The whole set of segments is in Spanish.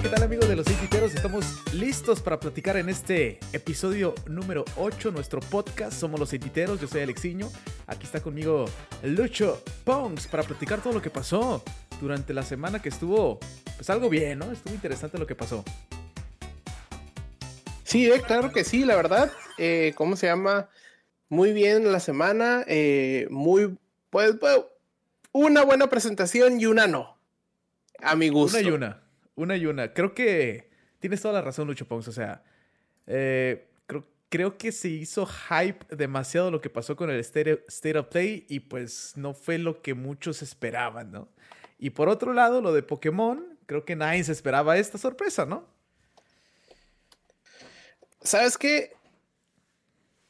Hola, ¿qué tal amigos de los Cititeros? Estamos listos para platicar en este episodio número 8, nuestro podcast. Somos los Cititeros, yo soy Alexiño. Aquí está conmigo Lucho Pongs para platicar todo lo que pasó durante la semana que estuvo, pues algo bien, ¿no? Estuvo interesante lo que pasó. Sí, eh, claro que sí, la verdad. Eh, ¿Cómo se llama? Muy bien la semana. Eh, muy, pues, pues, una buena presentación y una no. A mi gusto. Una y una. Una y una. Creo que tienes toda la razón, Lucho Pongs. O sea, eh, creo, creo, que se hizo hype demasiado lo que pasó con el State, State of Play y pues no fue lo que muchos esperaban, ¿no? Y por otro lado, lo de Pokémon, creo que nadie se esperaba esta sorpresa, ¿no? ¿Sabes qué?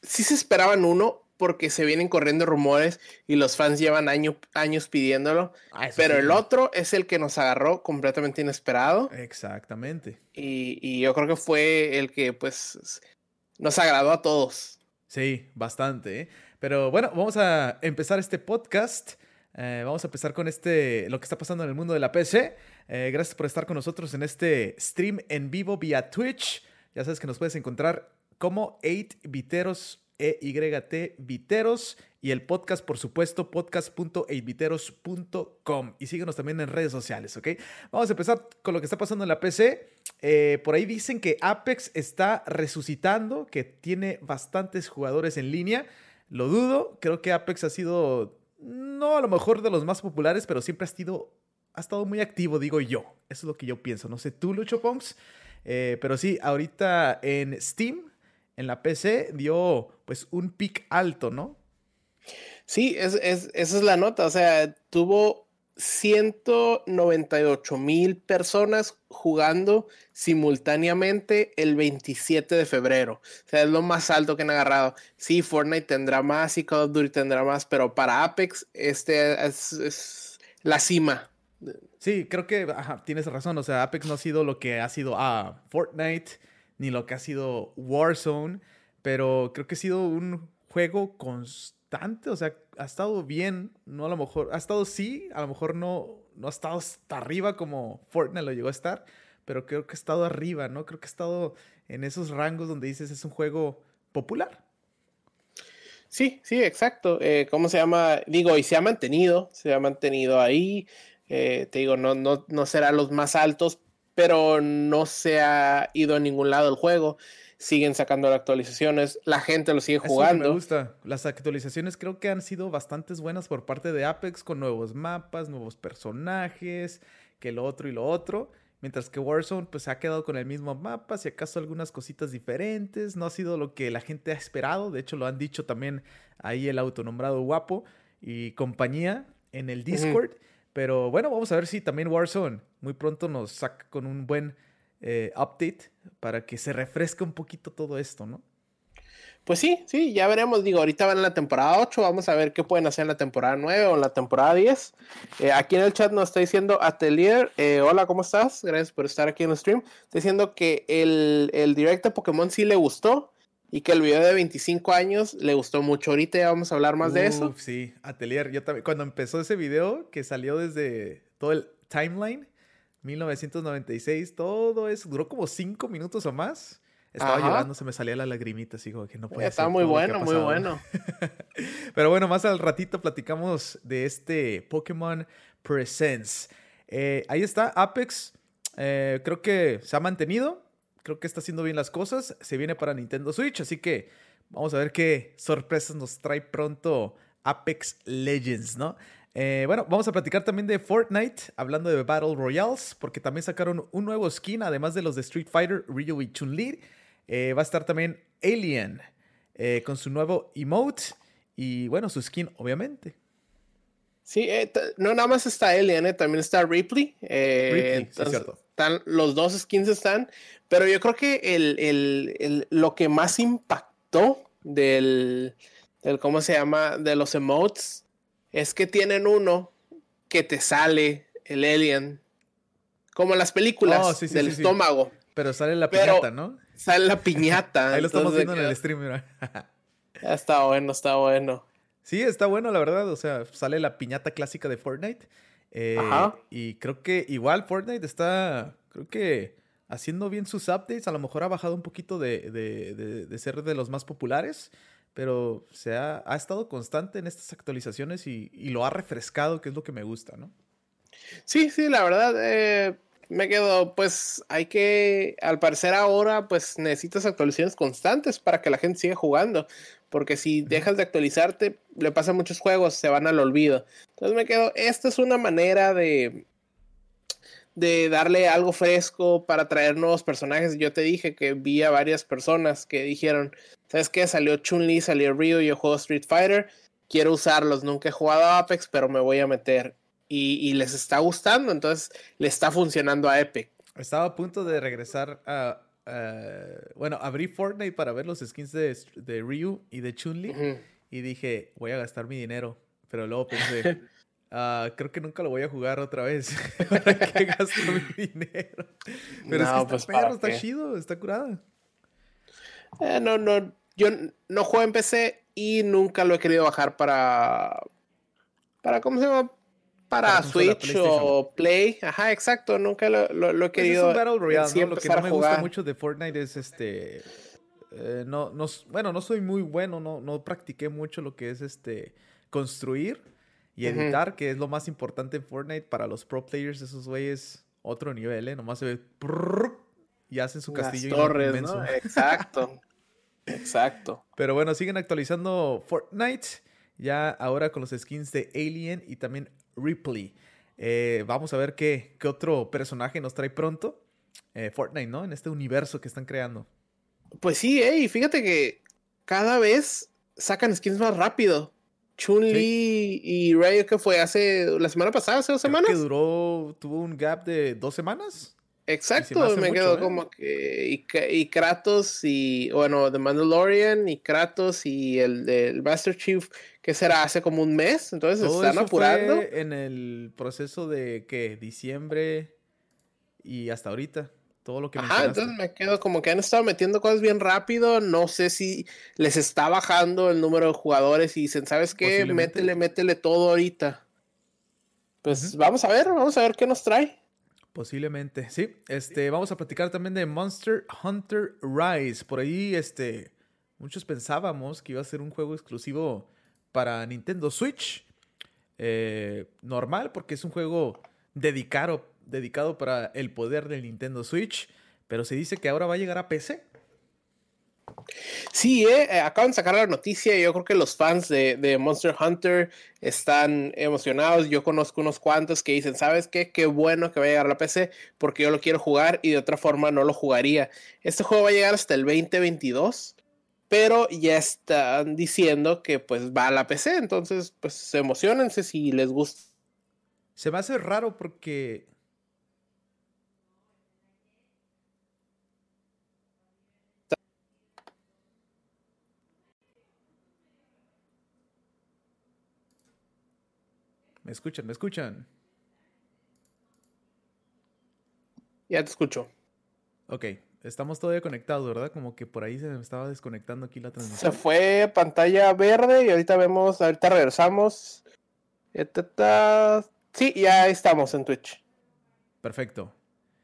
Sí se esperaban uno, porque se vienen corriendo rumores y los fans llevan años pidiéndolo. Ah, pero el otro es el que nos agarró completamente inesperado. Exactamente. Y, yo creo que fue el que pues nos agradó a todos. Sí, bastante. ¿eh? Pero bueno, vamos a empezar este podcast. Eh, vamos a empezar con este, lo que está pasando en el mundo de la PC. Eh, gracias por estar con nosotros en este stream en vivo vía Twitch. Ya sabes que nos puedes encontrar como 8viteros EYT Viteros y el podcast, por supuesto, podcast.8viteros.com. Y síguenos también en redes sociales, ¿ok? Vamos a empezar con lo que está pasando en la PC. Eh, por ahí dicen que Apex está resucitando, que tiene bastantes jugadores en línea. Lo dudo, creo que Apex ha sido, no a lo mejor de los más populares, pero siempre ha sido, ha estado muy activo, digo yo. Eso es lo que yo pienso. No sé tú, Lucho Ponks. Eh, pero sí, ahorita en Steam en la PC dio pues un pic alto, ¿no? Sí, es, esa es la nota. O sea, tuvo 198 mil personas jugando simultáneamente el 27 de febrero. O sea, es lo más alto que han agarrado. Sí, Fortnite tendrá más y Call of Duty tendrá más, pero para Apex este es, la cima. Sí, creo que tienes razón. O sea, Apex no ha sido lo que ha sido ah, Fortnite ni lo que ha sido Warzone, pero creo que ha sido un juego constante, o sea, ha estado bien, no a lo mejor, ha estado sí, a lo mejor no, no ha estado hasta arriba como Fortnite lo llegó a estar, pero creo que ha estado arriba, ¿no? Creo que ha estado en esos rangos donde dices es un juego popular. Sí, sí, exacto. Eh, ¿Cómo se llama? Digo, y se ha mantenido, se ha mantenido ahí. Eh, te digo, no, no, no será los más altos, pero no se ha ido a ningún lado el juego. Siguen sacando actualizaciones, la gente lo sigue jugando. me gusta. Las actualizaciones creo que han sido bastante buenas por parte de Apex con nuevos mapas, nuevos personajes, que lo otro y lo otro. Mientras que Warzone pues ha quedado con el mismo mapa, si acaso algunas cositas diferentes, no ha sido lo que la gente ha esperado, de hecho lo han dicho también ahí el autonombrado guapo y compañía en el Discord. Pero bueno, vamos a ver si también Warzone muy pronto nos saca con un buen eh, update para que se refresque un poquito todo esto, ¿no? Pues sí, sí, ya veremos. Digo, ahorita van en la temporada 8, vamos a ver qué pueden hacer en la temporada 9 o la temporada 10. Eh, aquí en el chat nos está diciendo Atelier, eh, hola, ¿cómo estás? Gracias por estar aquí en el stream. Está diciendo que el, el direct de Pokémon sí le gustó y que el video de 25 años le gustó mucho. Ahorita ya vamos a hablar más de eso. Sí, Atelier. Yo también, cuando empezó ese video, que salió desde todo el timeline, 1996, todo eso, duró como 5 minutos o más. Estaba llorando, se me salía la lagrimita, así como que no puede Está muy bueno, muy bueno. Pero bueno, más al ratito platicamos de este Pokémon Presents. Eh, ahí está, Apex. Eh, creo que se ha mantenido creo que está haciendo bien las cosas. Se viene para Nintendo Switch, así que vamos a ver qué sorpresas nos trae pronto Apex Legends, ¿no? Eh, bueno, vamos a platicar también de Fortnite, hablando de Battle Royales, porque también sacaron un nuevo skin, además de los de Street Fighter, Ryu y Chun-Li. Eh, va a estar también Alien eh, con su nuevo emote y, bueno, su skin, obviamente. Sí, no nada más está Alien, también está Ripley. Ripley, sí, cierto los dos skins están, pero yo creo que el, lo que más impactó del, ¿cómo se llama? De los emotes es que tienen uno que te sale el alien, como en las películas oh, del estómago. Pero sale la piñata, ¿no? Sale la piñata. Ahí lo estamos viendo en el stream, está bueno, está bueno. Sí, está bueno, la verdad. O sea, sale la piñata clásica de Fortnite. Eh, y creo que igual Fortnite está, creo que haciendo bien sus updates. A lo mejor ha bajado un poquito de, ser de los más populares, pero se ha, estado constante en estas actualizaciones y, lo ha refrescado, que es lo que me gusta, ¿no? Sí, sí, la verdad, eh, me quedo, pues hay que, al parecer ahora, pues necesitas actualizaciones constantes para que la gente siga jugando, porque si dejas de actualizarte, le pasan muchos juegos, se van al olvido. Entonces me quedo, esta es una manera de, de darle algo fresco para traer nuevos personajes. Yo te dije que vi a varias personas que dijeron, ¿sabes qué? Salió Chun-Li, salió Ryu, yo juego Street Fighter, quiero usarlos, nunca he jugado a Apex, pero me voy a meter. Y, les está gustando, entonces le está funcionando a Epic. Estaba a punto de regresar a... bueno, abrí Fortnite para ver los skins de, de Ryu y de Chun-Li y dije, voy a gastar mi dinero. Pero luego pensé, Ah, creo que nunca lo voy a jugar otra vez. ¿Para qué gasto mi dinero? Pero es que está pues, perro, está chido, está curado. Eh, no, no. Yo no juego en PC y nunca lo he querido bajar para. Para, ¿cómo se llama? Para, Switch o Play. Ajá, exacto. Nunca lo, lo, he querido. Pues es un Battle Royale, Lo que no me gusta mucho de Fortnite es este. Eh, no, no, bueno, no soy muy bueno, no, no practiqué mucho lo que es este construir y editar, que es lo más importante en Fortnite para los pro players, esos güeyes, otro nivel, ¿eh? Nomás se ve y hacen su castillo inmenso. Exacto. Exacto. Pero bueno, siguen actualizando Fortnite. Ya ahora con los skins de Alien y también Ripley. Eh, vamos a ver qué, qué, otro personaje nos trae pronto. Eh, Fortnite, ¿no? En este universo que están creando. Pues sí, eh, y fíjate que cada vez sacan skins más rápido. Chun-Li y Ryu que fue hace la semana pasada, hace dos semanas. que duró, tuvo un gap de dos semanas. Exacto, me, quedó ¿eh? como que. Y, Kratos y. Bueno, The Mandalorian y Kratos y el del Master Chief, que será hace como un mes. Entonces están apurando. Fue en el proceso de que diciembre y hasta ahorita todo lo que Ajá, entonces me quedo como que han estado metiendo cosas bien rápido. No sé si les está bajando el número de jugadores y dicen, ¿sabes qué? Métele, métele todo ahorita. Pues vamos a ver, vamos a ver qué nos trae. Posiblemente, sí. Este, vamos a platicar también de Monster Hunter Rise. Por ahí, este, muchos pensábamos que iba a ser un juego exclusivo para Nintendo Switch. Eh, normal, porque es un juego dedicado, dedicado para el poder del Nintendo Switch, pero se dice que ahora va a llegar a PC. Sí, eh, eh, acaban de sacar la noticia yo creo que los fans de, Monster Hunter están emocionados. Yo conozco unos cuantos que dicen, ¿sabes qué? Qué bueno que va a llegar a la PC porque yo lo quiero jugar y de otra forma no lo jugaría. Este juego va a llegar hasta el 2022, pero ya están diciendo que pues va a la PC, entonces pues emocionense si les gusta. Se me hace raro porque ¿Me escuchan? ¿Me escuchan? Ya te escucho. Ok, estamos todavía conectados, ¿verdad? Como que por ahí se me estaba desconectando aquí la transmisión. Se fue pantalla verde y ahorita vemos, ahorita regresamos. Sí, ya estamos en Twitch. Perfecto.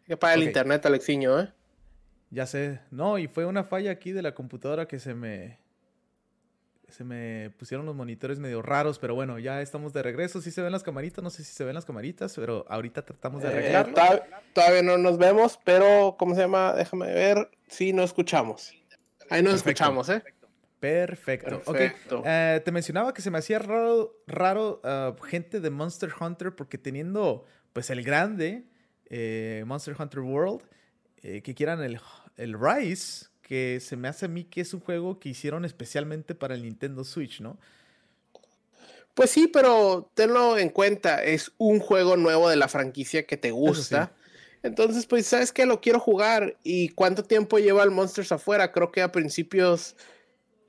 Que para el internet, Alexiño, ¿eh? Ya sé. No, y fue una falla aquí de la computadora que se me se me pusieron los monitores medio raros, pero bueno, ya estamos de regreso. Sí se ven las camaritas, no sé si se ven las camaritas, pero ahorita tratamos de eh, arreglarlo. todavía no nos vemos, pero ¿cómo se llama? Déjame ver. Sí, no escuchamos. Ahí nos escuchamos, ¿eh? Perfecto. Perfecto. Eh, te mencionaba que se me hacía raro, raro ah, gente de Monster Hunter porque teniendo pues el grande eh, Monster Hunter World, que quieran el, el Rise, que se me hace a mí que es un juego que hicieron especialmente para el Nintendo Switch, ¿no? Pues sí, pero tenlo en cuenta, es un juego nuevo de la franquicia que te gusta. Entonces, pues, ¿sabes qué? Lo quiero jugar. ¿Y cuánto tiempo lleva el Monsters afuera? Creo que a principios,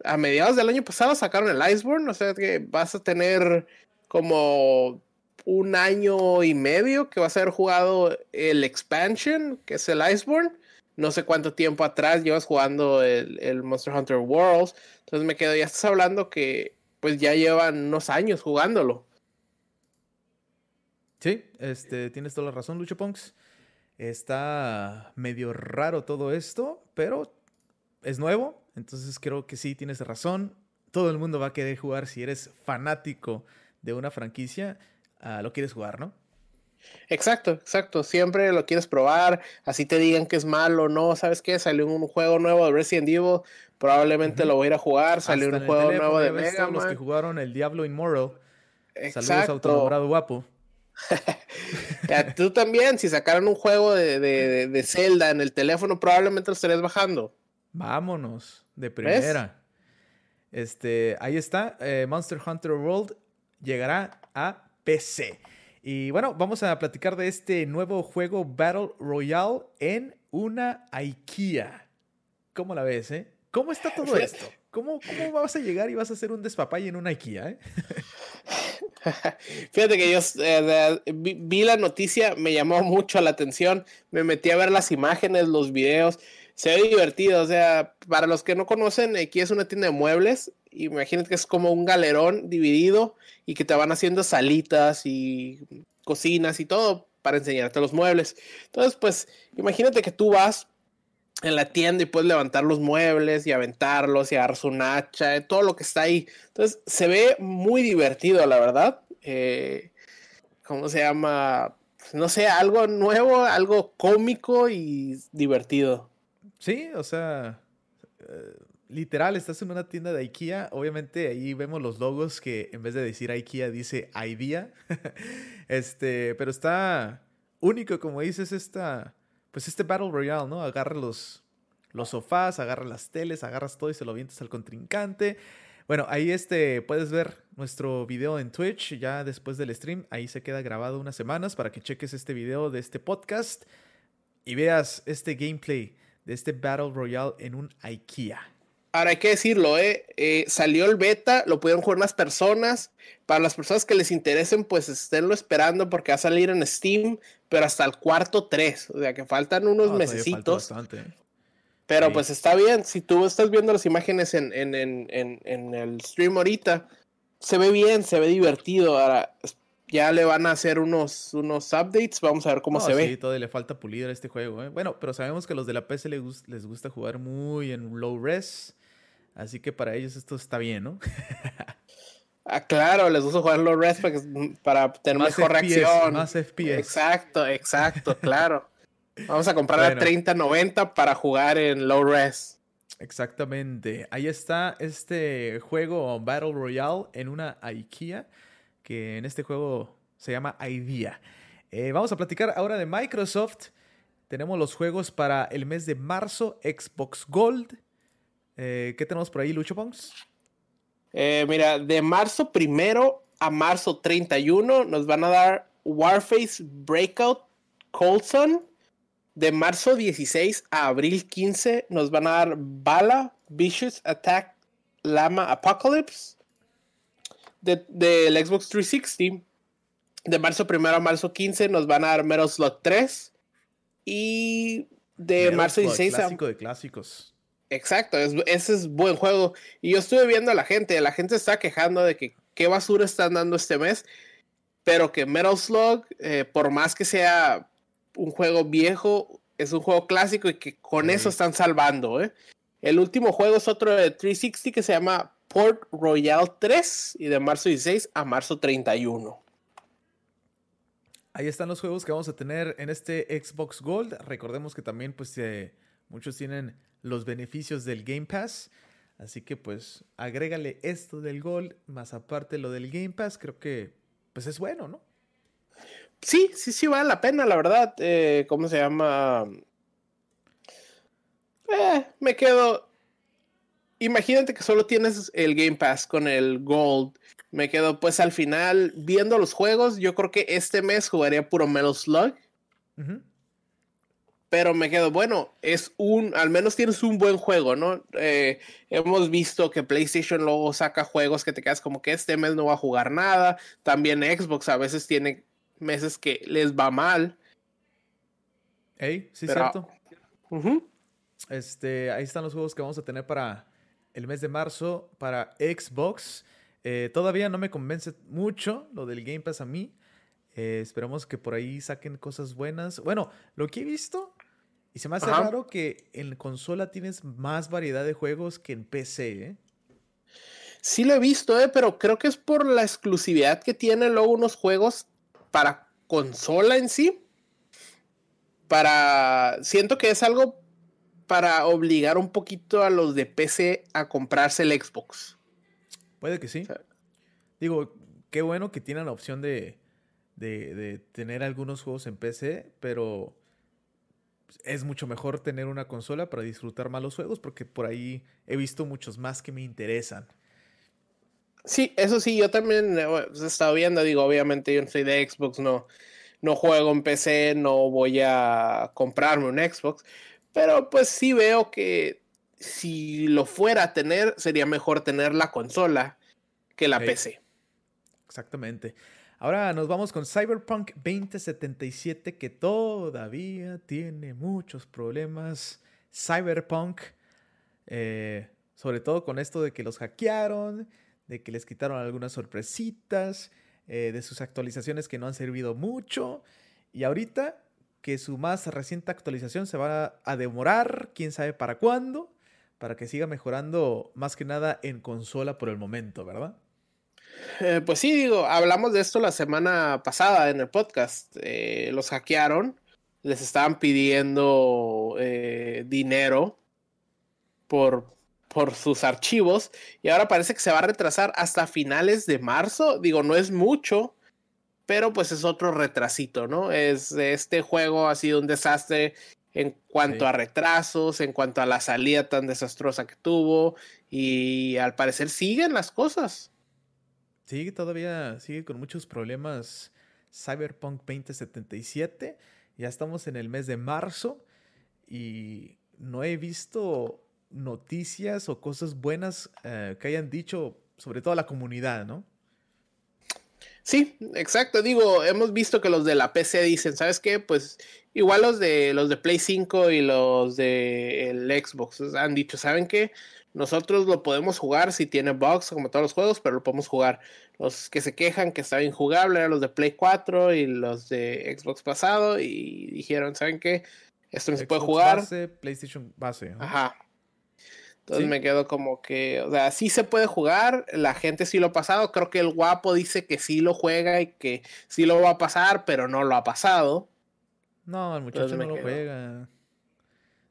a mediados del año pasado sacaron el Iceborne. O sea que vas a tener como un año y medio que vas a haber jugado el expansion, que es el Iceborne no sé cuánto tiempo atrás llevas jugando el, Monster Hunter Worlds. Entonces me quedo, ya estás hablando que pues ya llevan unos años jugándolo. Sí, este, tienes toda la razón, Lucho Punks. Está medio raro todo esto, pero es nuevo, entonces creo que sí tienes razón. Todo el mundo va a querer jugar si eres fanático de una franquicia, ah, lo quieres jugar, ¿no? Exacto, exacto. Siempre lo quieres probar, así te digan que es malo o no. ¿Sabes qué? Salió un juego nuevo de Resident Evil, probablemente lo voy a ir a jugar. Salió un juego nuevo de Mega Los que jugaron el Diablo Immortal. Saludos a guapo. tú también, si sacaran un juego de, de, Zelda en el teléfono, probablemente lo estarías bajando. Vámonos, de primera. Este, ahí está. Eh, Monster Hunter World llegará a PC. Y bueno, vamos a platicar de este nuevo juego Battle Royale en una IKEA. ¿Cómo la ves, eh? ¿Cómo está todo esto? ¿Cómo, ¿Cómo, vas a llegar y vas a hacer un despapay en una IKEA? Eh? Fíjate que yo eh, vi, la noticia, me llamó mucho la atención, me metí a ver las imágenes, los videos, se ve divertido, o sea, para los que no conocen, aquí es una tienda de muebles, imagínate que es como un galerón dividido y que te van haciendo salitas y cocinas y todo para enseñarte los muebles. Entonces, pues, imagínate que tú vas en la tienda y puedes levantar los muebles y aventarlos y agarrar su hacha, todo lo que está ahí. Entonces se ve muy divertido, la verdad. Eh, ¿Cómo se llama? No sé, algo nuevo, algo cómico y divertido. Sí, o sea, eh, literal, estás en una tienda de IKEA. Obviamente ahí vemos los logos que en vez de decir IKEA dice IDEA. este, pero está único, como dices, esta pues este Battle Royale, ¿no? Agarra los, los sofás, agarra las teles, agarras todo y se lo avientas al contrincante. Bueno, ahí este, puedes ver nuestro video en Twitch ya después del stream. Ahí se queda grabado unas semanas para que cheques este video de este podcast y veas este gameplay de este Battle Royale en un IKEA. Ahora hay que decirlo, ¿eh? ¿eh? salió el beta, lo pudieron jugar más personas. Para las personas que les interesen, pues esténlo esperando porque va a salir en Steam, pero hasta el cuarto 3. O sea que faltan unos mesecitos. Pero pues está bien. Si tú estás viendo las imágenes en, en, en, en, el stream ahorita, se ve bien, se ve divertido. Ahora ya le van a hacer unos, unos updates. Vamos a ver cómo se ve. Sí, todavía le falta pulir a este juego. ¿eh? Bueno, pero sabemos que a los de la PC les, les gusta jugar muy en low res. Así que para ellos esto está bien, ¿no? ah, claro, les gusta jugar low res para, tener mejor reacción. Más FPS. Exacto, exacto, claro. Vamos a comprar a 3090 para jugar en low res. Exactamente. Ahí está este juego Battle Royale en una IKEA, que en este juego se llama IDEA. Eh, vamos a platicar ahora de Microsoft. Tenemos los juegos para el mes de marzo, Xbox Gold, eh, ¿Qué tenemos por ahí, Lucho Pongs? Eh, mira, de marzo primero a marzo 31 nos van a dar Warface Breakout Colson. De marzo 16 a abril 15 nos van a dar Bala Vicious Attack Lama Apocalypse. Del de, Xbox 360. De marzo primero a marzo 15 nos van a dar Metal Slug 3. Y de marzo 16 a. Clásico de clásicos. Exacto, ese es buen juego. Y yo estuve viendo a la gente, la gente está quejando de que qué basura están dando este mes, pero que Metal Slug, eh, por más que sea un juego viejo, es un juego clásico y que con eso están salvando. ¿eh? El último juego es otro de 360 que se llama Port Royal 3 y de marzo 16 a marzo 31. Ahí están los juegos que vamos a tener en este Xbox Gold. Recordemos que también pues eh, muchos tienen los beneficios del Game Pass. Así que pues agrégale esto del Gold, más aparte lo del Game Pass, creo que pues es bueno, ¿no? Sí, sí, sí vale la pena, la verdad. Eh, ¿Cómo se llama? Eh, me quedo. Imagínate que solo tienes el Game Pass con el Gold. Me quedo, pues al final, viendo los juegos, yo creo que este mes jugaría puro Metal Slug pero me quedo, bueno, es un, al menos tienes un buen juego, ¿no? Eh, hemos visto que PlayStation luego saca juegos que te quedas como que este mes no va a jugar nada. También Xbox a veces tiene meses que les va mal. Ey, sí, cierto. Este, ahí están los juegos que vamos a tener para el mes de marzo para Xbox. Eh, todavía no me convence mucho lo del Game Pass a mí. Eh, esperamos que por ahí saquen cosas buenas. Bueno, lo que he visto, y se me hace raro que en consola tienes más variedad de juegos que en PC, ¿eh? Sí lo he visto, ¿eh? pero creo que es por la exclusividad que tienen luego unos juegos para consola en sí. Para. Siento que es algo para obligar un poquito a los de PC a comprarse el Xbox. Puede que sí. Digo, qué bueno que tienen la opción de, de, tener algunos juegos en PC, pero es mucho mejor tener una consola para disfrutar más los juegos, porque por ahí he visto muchos más que me interesan. Sí, eso sí, yo también eh, he estado viendo, digo, obviamente yo no soy de Xbox, no, no juego en PC, no voy a comprarme un Xbox, pero pues sí veo que si lo fuera a tener, sería mejor tener la consola que la PC. Exactamente. Ahora nos vamos con Cyberpunk 2077 que todavía tiene muchos problemas. Cyberpunk, eh, sobre todo con esto de que los hackearon, de que les quitaron algunas sorpresitas, eh, de sus actualizaciones que no han servido mucho. Y ahorita que su más reciente actualización se va a demorar, quién sabe para cuándo, para que siga mejorando más que nada en consola por el momento, ¿verdad? Eh, pues sí, digo, hablamos de esto la semana pasada en el podcast. Eh, los hackearon, les estaban pidiendo eh, dinero por, por sus archivos y ahora parece que se va a retrasar hasta finales de marzo. Digo, no es mucho, pero pues es otro retrasito, ¿no? Es, este juego ha sido un desastre en cuanto a retrasos, en cuanto a la salida tan desastrosa que tuvo y al parecer siguen las cosas. Sí, todavía sigue con muchos problemas Cyberpunk 2077. Ya estamos en el mes de marzo y no he visto noticias o cosas buenas eh, que hayan dicho, sobre todo a la comunidad, ¿no? Sí, exacto. Digo, hemos visto que los de la PC dicen, ¿sabes qué? Pues igual los de los de Play 5 y los de el Xbox han dicho, ¿saben qué? Nosotros lo podemos jugar si tiene bugs como todos los juegos, pero lo podemos jugar. Los que se quejan que está injugable eran los de Play 4 y los de Xbox pasado y dijeron, ¿saben qué? Esto no se puede jugar. Base, PlayStation base. Ajá. Entonces me quedo como que, o sea, sí se puede jugar, la gente sí lo ha pasado, creo que el guapo dice que sí lo juega y que sí lo va a pasar, pero no lo ha pasado. No, el muchacho no lo juega.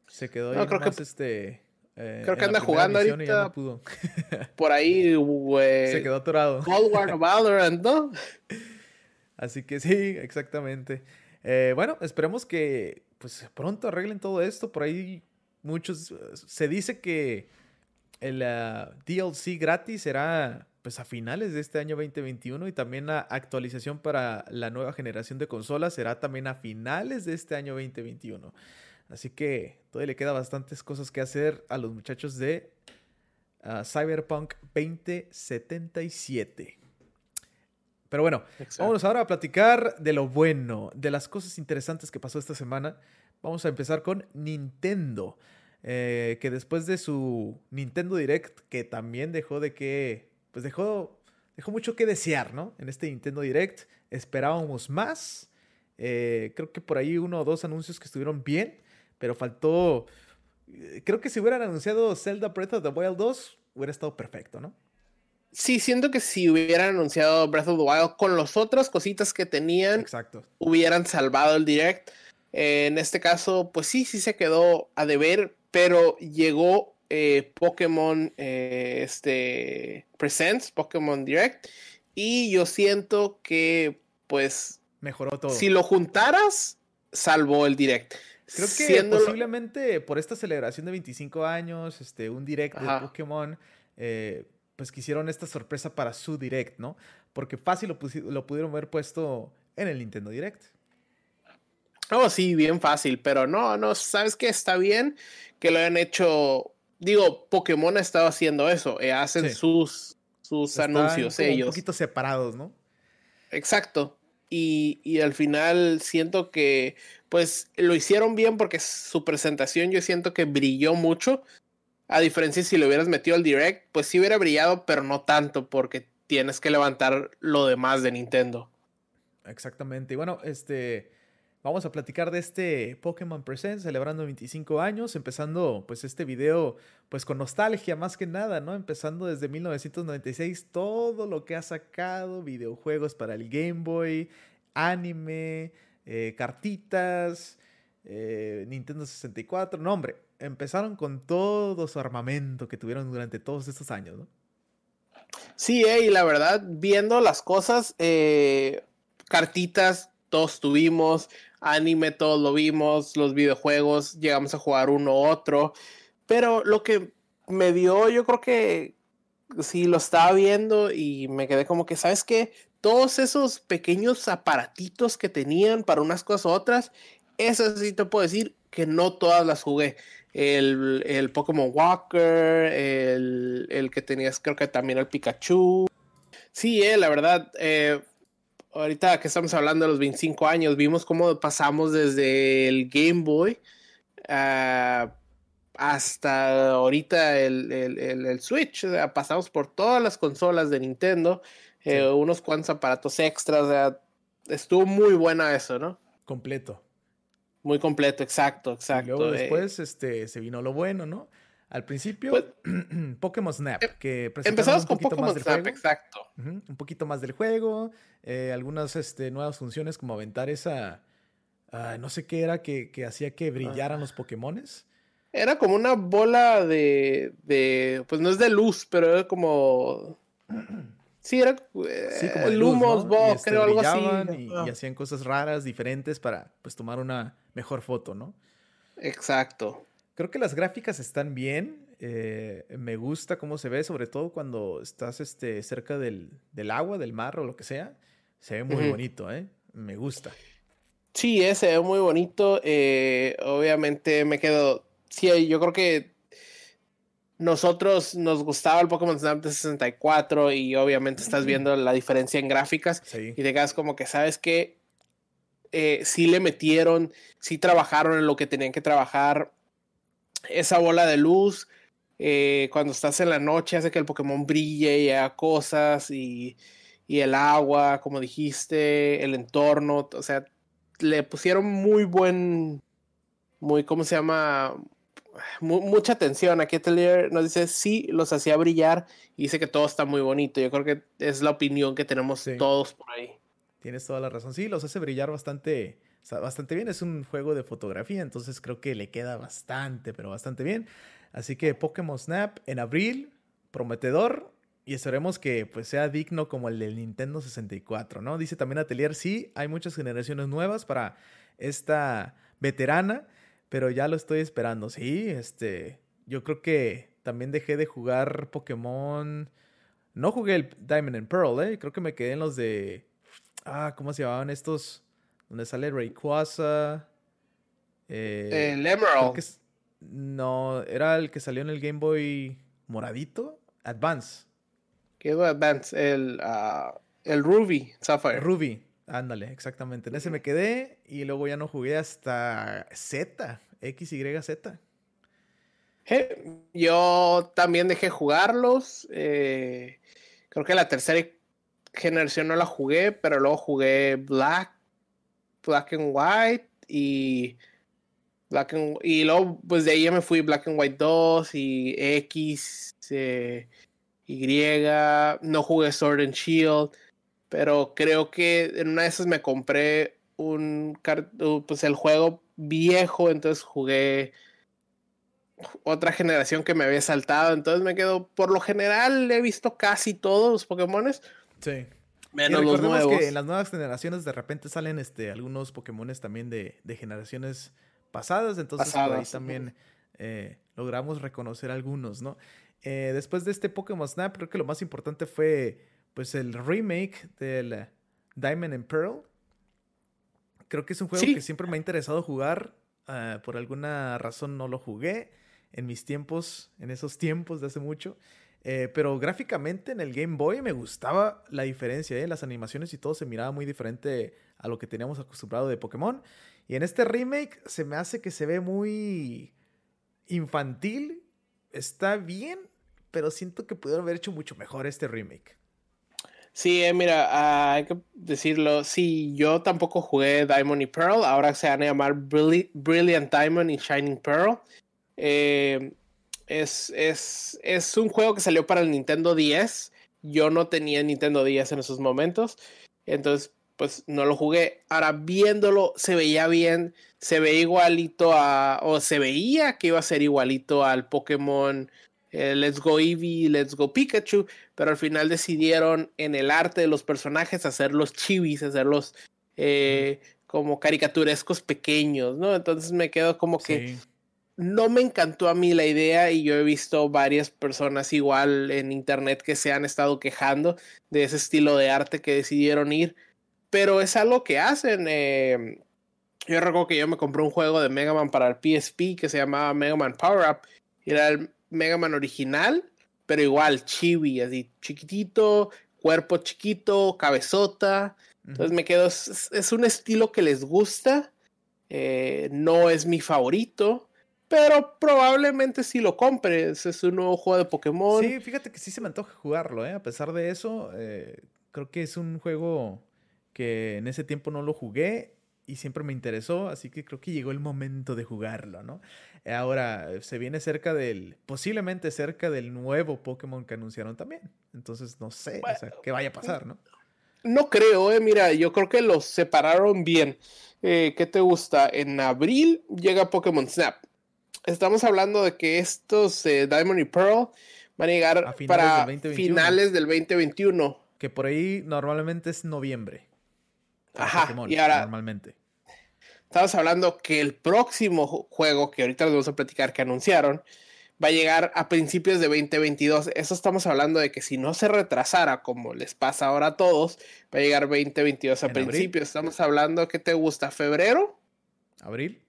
Se quedó ahí creo que, este... Eh, creo que anda jugando ahorita. por ahí, güey. Se quedó atorado. Valorant, ¿no? Así que sí, exactamente. Eh, bueno, esperemos que pues pronto arreglen todo esto. Por ahí muchos, se dice que el ah, DLC gratis será pues a finales de este año 2021 y también la actualización para la nueva generación de consolas será también a finales de este año 2021. Así que todavía le queda bastantes cosas que hacer a los muchachos de ah, Cyberpunk 2077. Pero bueno, vamos ahora a platicar de lo bueno, de las cosas interesantes que pasó esta semana. Vamos a empezar con Nintendo. Eh, que después de su Nintendo Direct, que también dejó de que, pues dejó, dejó mucho que desear, ¿no? En este Nintendo Direct esperábamos más. Eh, creo que por ahí uno o dos anuncios que estuvieron bien, pero faltó... Eh, creo que si hubieran anunciado Zelda Breath of the Wild 2, hubiera estado perfecto, ¿no? Sí, siento que si hubieran anunciado Breath of the Wild con las otras cositas que tenían, Exacto. hubieran salvado el direct. en este caso, pues sí, sí se quedó a deber, pero llegó eh, Pokémon eh, este, Presents, Pokémon Direct, y yo siento que, pues, mejoró todo. Si lo juntaras, salvó el Direct. Creo que posiblemente por esta celebración de 25 años, este, un Direct de Pokémon, eh, pues quisieron esta sorpresa para su Direct, ¿no? Porque fácil lo, lo pudieron haber puesto en el Nintendo Direct. Oh, sí, bien fácil, pero no, no, ¿sabes qué? Está bien que lo hayan hecho. Digo, Pokémon ha estado haciendo eso, eh, hacen sus, sus anuncios ellos. Un poquito separados, ¿no? Exacto. Y, y, al final siento que, pues, lo hicieron bien porque su presentación yo siento que brilló mucho. A diferencia si lo hubieras metido al direct, pues sí hubiera brillado, pero no tanto porque tienes que levantar lo demás de Nintendo. Exactamente. Y bueno, este, vamos a platicar de este Pokémon Present celebrando 25 años, empezando pues este video pues con nostalgia más que nada, ¿no? Empezando desde 1996, todo lo que ha sacado, videojuegos para el Game Boy, anime, eh, cartitas, eh, Nintendo 64, no hombre, empezaron con todo su armamento que tuvieron durante todos estos años, ¿no? Sí, eh, y la verdad, viendo las cosas, eh, cartitas, todos tuvimos, anime, todos lo vimos, los videojuegos, llegamos a jugar uno u otro, pero lo que me dio, yo creo que sí lo estaba viendo y me quedé como que, ¿sabes qué? Todos esos pequeños aparatitos que tenían para unas cosas u otras, esas sí te puedo decir que no todas las jugué el, el Pokémon Walker, el, el, que tenías creo que también el Pikachu. Sí, eh, la verdad, eh, ahorita que estamos hablando de los 25 años, vimos cómo pasamos desde el Game Boy uh, hasta ahorita el, el, el Switch. O sea, pasamos por todas las consolas de Nintendo, eh, unos cuantos aparatos extras. O sea, estuvo muy buena eso, ¿no? Completo. Muy completo, exacto, exacto. Y luego eh. después este, se vino lo bueno, ¿no? Al principio, pues, Pokémon Snap, em, que empezamos con Pokémon Snap, exacto. un poquito más del juego, eh, algunas este, nuevas funciones como aventar esa, ah, no sé qué era, que, que hacía que brillaran los Pokémones. Era como una bola de, de, pues no es de luz, pero era como Sí, era sí, como el Lumos, Box, creo algo así. Y, y, hacían cosas raras, diferentes para pues tomar una mejor foto, ¿no? Exacto. Creo que las gráficas están bien. Eh, me gusta cómo se ve, sobre todo cuando estás este, cerca del, del agua, del mar o lo que sea. Se ve muy bonito, ¿eh? Me gusta. Sí, eh, se ve muy bonito. Eh, obviamente me quedo. Sí, yo creo que nosotros nos gustaba el Pokémon Snap de 64 y obviamente estás viendo la diferencia en gráficas y te quedas como que sabes que eh, sí le metieron, sí trabajaron en lo que tenían que trabajar. Esa bola de luz, eh, cuando estás en la noche, hace que el Pokémon brille y haga cosas y, y el agua, como dijiste, el entorno, o sea, le pusieron muy buen, muy, ¿cómo se llama? mucha atención. Aquí Atelier nos dice, sí, los hacía brillar y dice que todo está muy bonito. Yo creo que es la opinión que tenemos todos por ahí. Tienes toda la razón. Sí, los hace brillar bastante, bastante bien. Es un juego de fotografía, entonces creo que le queda bastante, pero bastante bien. Así que Pokémon Snap en abril, prometedor. Y esperemos que pues, sea digno como el del Nintendo 64, ¿no? Dice también Atelier, sí, hay muchas generaciones nuevas para esta veterana pero ya lo estoy esperando. Sí, este, yo creo que también dejé de jugar Pokémon. No jugué el Diamond and Pearl, ¿eh? Creo que me quedé en los de... Ah, ¿cómo se llamaban estos? Donde sale Rayquaza. Eh, el Emerald. No, era el que salió en el Game Boy moradito. Advance. ¿Qué es Advance? El, uh, el Ruby Sapphire. Ruby. Ándale, exactamente. En ese me quedé y luego ya no jugué hasta Z, X, Y, Z. yo también dejé jugarlos. Eh, creo que la tercera generación no la jugué, pero luego jugué Black, Black and White y Black y luego pues de ahí ya me fui Black and White 2 y X, eh, Y, no jugué Sword and Shield pero creo que en una de esas me compré un pues el juego viejo, entonces jugué otra generación que me había saltado, entonces me quedo, por lo general he visto casi todos los Pokémones. Sí. Menos los nuevos. que en las nuevas generaciones de repente salen este algunos Pokémones también de, de generaciones pasadas, entonces por ahí también eh, logramos reconocer algunos, ¿no? Eh, después de este Pokémon Snap, creo que lo más importante fue pues el remake del Diamond and Pearl. Creo que es un juego que siempre me ha interesado jugar. Ah, por alguna razón no lo jugué en mis tiempos, en esos tiempos de hace mucho. Eh, pero gráficamente en el Game Boy me gustaba la diferencia, ¿eh? las animaciones y todo se miraba muy diferente a lo que teníamos acostumbrado de Pokémon. Y en este remake se me hace que se ve muy infantil. Está bien, pero siento que pudieron haber hecho mucho mejor este remake. Sí, eh, mira, ah, hay que decirlo. Sí, yo tampoco jugué Diamond y Pearl. Ahora se van a llamar Brilliant Diamond y Shining Pearl. Eh, es, es, es, un juego que salió para el Nintendo 10. Yo no tenía Nintendo 10 en esos momentos. Entonces, pues no lo jugué. Ahora viéndolo, se veía bien. Se ve igualito a. O se veía que iba a ser igualito al Pokémon eh, Let's Go Eevee, Let's Go Pikachu, pero al final decidieron en el arte de los personajes hacerlos chivis, hacerlos eh, como caricaturescos pequeños, ¿no? Entonces me quedo como que no me encantó a mí la idea y yo he visto varias personas igual en internet que se han estado quejando de ese estilo de arte que decidieron ir, pero es algo que hacen. Eh, yo recuerdo que yo me compré un juego de Mega Man para el PSP que se llamaba Mega Man Power Up. Era el Mega Man original, pero igual chibi, así chiquitito, cuerpo chiquito, cabezota. Entonces me quedo, es, un estilo que les gusta. Eh, no es mi favorito, pero probablemente si lo compres. Es un nuevo juego de Pokémon. Sí, fíjate que sí se me antoja jugarlo, ¿eh? A pesar de eso, eh, creo que es un juego que en ese tiempo no lo jugué y siempre me interesó, así que creo que llegó el momento de jugarlo, ¿no? Ahora se viene cerca del, posiblemente cerca del nuevo Pokémon que anunciaron también. Entonces no sé, o sea, qué vaya a pasar, ¿no? No creo, eh, mira, yo creo que los separaron bien. Eh, ¿Qué te gusta? En abril llega Pokémon Snap. Estamos hablando de que estos eh, Diamond y Pearl van a llegar para finales del 2021. Que por ahí normalmente es noviembre. Ajá, y ahora normalmente. Estamos hablando que el próximo juego que ahorita les vamos a platicar que anunciaron va a llegar a principios de 2022. Eso estamos hablando de que si no se retrasara como les pasa ahora a todos, va a llegar 2022 a principios. Estamos hablando que te gusta febrero, abril.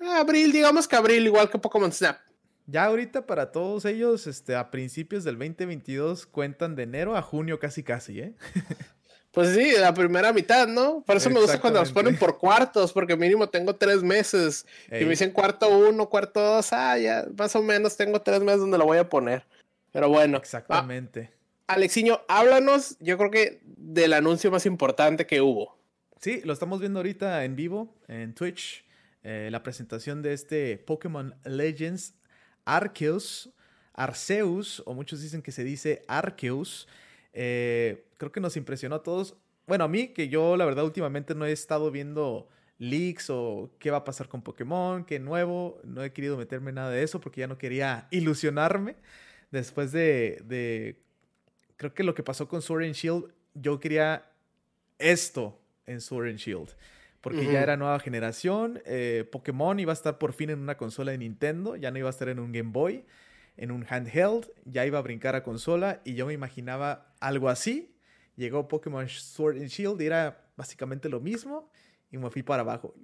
Abril, digamos que abril igual que Pokémon Snap. Ya ahorita para todos ellos, este, a principios del 2022 cuentan de enero a junio casi casi, ¿eh? Pues sí, la primera mitad, ¿no? Por eso me gusta cuando nos ponen por cuartos, porque mínimo tengo tres meses. Y me dicen cuarto uno, cuarto dos, ah, ya, más o menos tengo tres meses donde lo voy a poner. Pero bueno. Exactamente. Alexiño, háblanos, yo creo que del anuncio más importante que hubo. Sí, lo estamos viendo ahorita en vivo, en Twitch. Eh, la presentación de este Pokémon Legends Arceus, Arceus, o muchos dicen que se dice Arceus. Eh, creo que nos impresionó a todos. Bueno, a mí, que yo la verdad últimamente no he estado viendo leaks o qué va a pasar con Pokémon, qué nuevo. No he querido meterme en nada de eso porque ya no quería ilusionarme. Después de, creo que lo que pasó con Sword and Shield, yo quería esto en Sword and Shield. Porque ya era nueva generación. Eh, Pokémon iba a estar por fin en una consola de Nintendo, ya no iba a estar en un Game Boy en un handheld, ya iba a brincar a consola y yo me imaginaba algo así. Llegó Pokémon Sword and Shield y era básicamente lo mismo y me fui para abajo.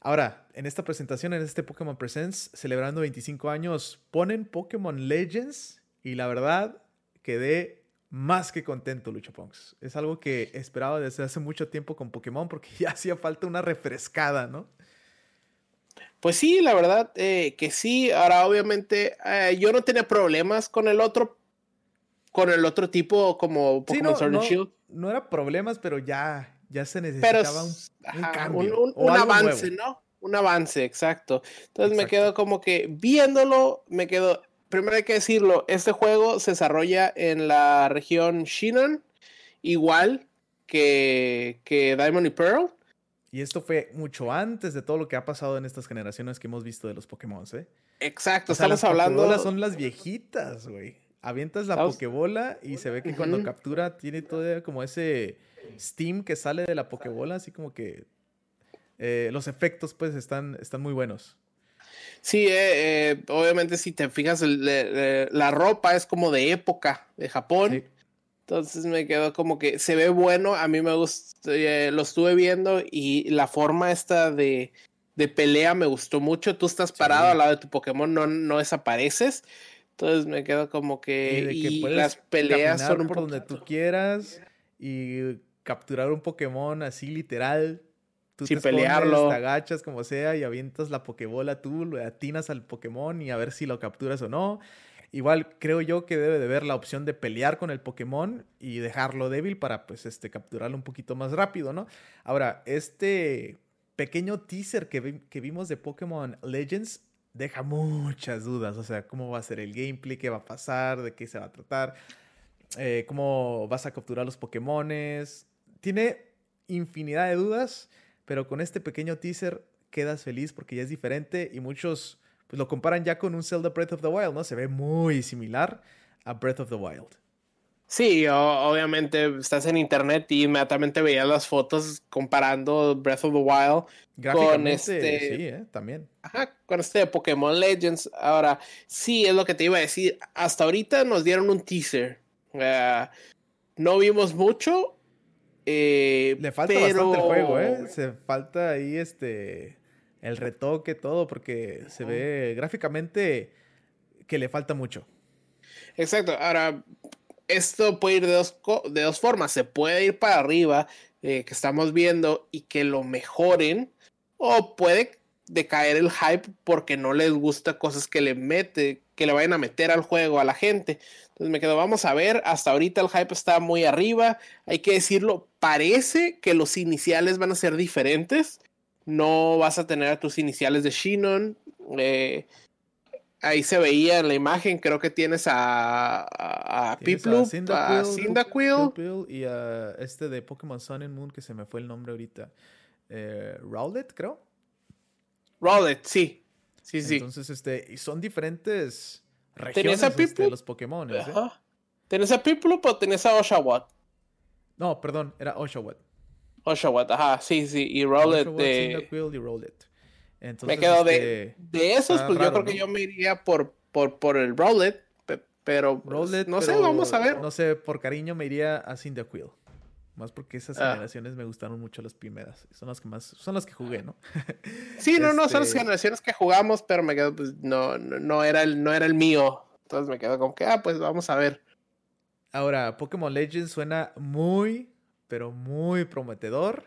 Ahora, en esta presentación, en este Pokémon Presents, celebrando 25 años, ponen Pokémon Legends y la verdad quedé más que contento, Lucho Ponks. Es algo que esperaba desde hace mucho tiempo con Pokémon porque ya hacía falta una refrescada, ¿no? Pues sí, la verdad eh, que sí. Ahora, obviamente, eh, yo no tenía problemas con el otro, con el otro tipo como Pokémon no, Sword Shield. No era problemas, pero ya, ya se necesitaba un, cambio. Un, avance, ¿no? Un avance, exacto. Entonces me quedo como que viéndolo, me quedo. Primero hay que decirlo, este juego se desarrolla en la región Shinan, igual que, que Diamond y Pearl. Y esto fue mucho antes de todo lo que ha pasado en estas generaciones que hemos visto de los Pokémon, ¿eh? Exacto, estamos hablando. Las son las viejitas, güey. Avientas la Pokébola y se ve que cuando captura tiene todo como ese steam que sale de la Pokébola, así como que eh, los efectos pues están, están muy buenos. Sí, eh, eh, obviamente si te fijas, la ropa es como de época de Japón. Entonces me quedó como que se ve bueno, a mí me gusta, eh, lo estuve viendo y la forma esta de, de pelea me gustó mucho. Tú estás parado al lado de tu Pokémon, no, no desapareces. Entonces me quedo como que, y, las peleas son por donde tú quieras y capturar un Pokémon así literal. Tú Sin te pelearlo. te agachas como sea y avientas la Pokébola tú, lo atinas al Pokémon y a ver si lo capturas o no. Igual creo yo que debe de haber la opción de pelear con el Pokémon y dejarlo débil para pues este capturarlo un poquito más rápido, ¿no? Ahora, este pequeño teaser que, que vimos de Pokémon Legends deja muchas dudas, o sea, cómo va a ser el gameplay, qué va a pasar, de qué se va a tratar, eh, cómo vas a capturar los Pokémones. Tiene infinidad de dudas, pero con este pequeño teaser quedas feliz porque ya es diferente y muchos pues lo comparan ya con un Zelda Breath of the Wild, ¿no? Se ve muy similar a Breath of the Wild. Sí, obviamente estás en internet y inmediatamente veías las fotos comparando Breath of the Wild con este. Sí, ¿eh? también. Ajá, con este de Pokémon Legends. Ahora, sí, es lo que te iba a decir. Hasta ahorita nos dieron un teaser. no vimos mucho. Eh, Le falta bastante el juego, ¿eh? Se falta ahí este el retoque, todo, porque se ve gráficamente que le falta mucho. Exacto. Ahora, esto puede ir de dos, de dos formas. Se puede ir para arriba, eh, que estamos viendo, y que lo mejoren, o puede decaer el hype porque no les gusta cosas que le mete, que le vayan a meter al juego a la gente. Entonces me quedo, vamos a ver, hasta ahorita el hype está muy arriba, hay que decirlo, parece que los iniciales van a ser diferentes, no vas a tener a tus iniciales de Shinon. Eh, ahí se veía en la imagen, creo que tienes a, a, a Piplup, a Cyndaquil, y a este de Pokémon Sun and Moon, que se me fue el nombre ahorita. Eh, Rowlet, creo. Rowlet, sí. Sí, sí. Entonces, este, y son diferentes regiones a este, los Pokémon. ¿eh? ¿Tenés a Piplup o tenés a Oshawott? No, perdón, era Oshawott. Oshawott, ajá, sí, sí, y Rowlet de... y Rowlet. Entonces, me quedo de, este, de esos, pues yo creo que yo me iría por, por, por el Rowlet, pero Rowlet, no sé, vamos a ver. No sé, por cariño me iría a Cyndaquil. Más porque esas ah. generaciones me gustaron mucho las primeras. Son las que más, son las que jugué, ¿no? sí, no, no, son las este generaciones que jugamos, pero me quedo, pues, no, no, era el, no era el mío. Entonces me quedo como que, ah, pues vamos a ver. Ahora, Pokémon Legends suena muy, pero muy prometedor.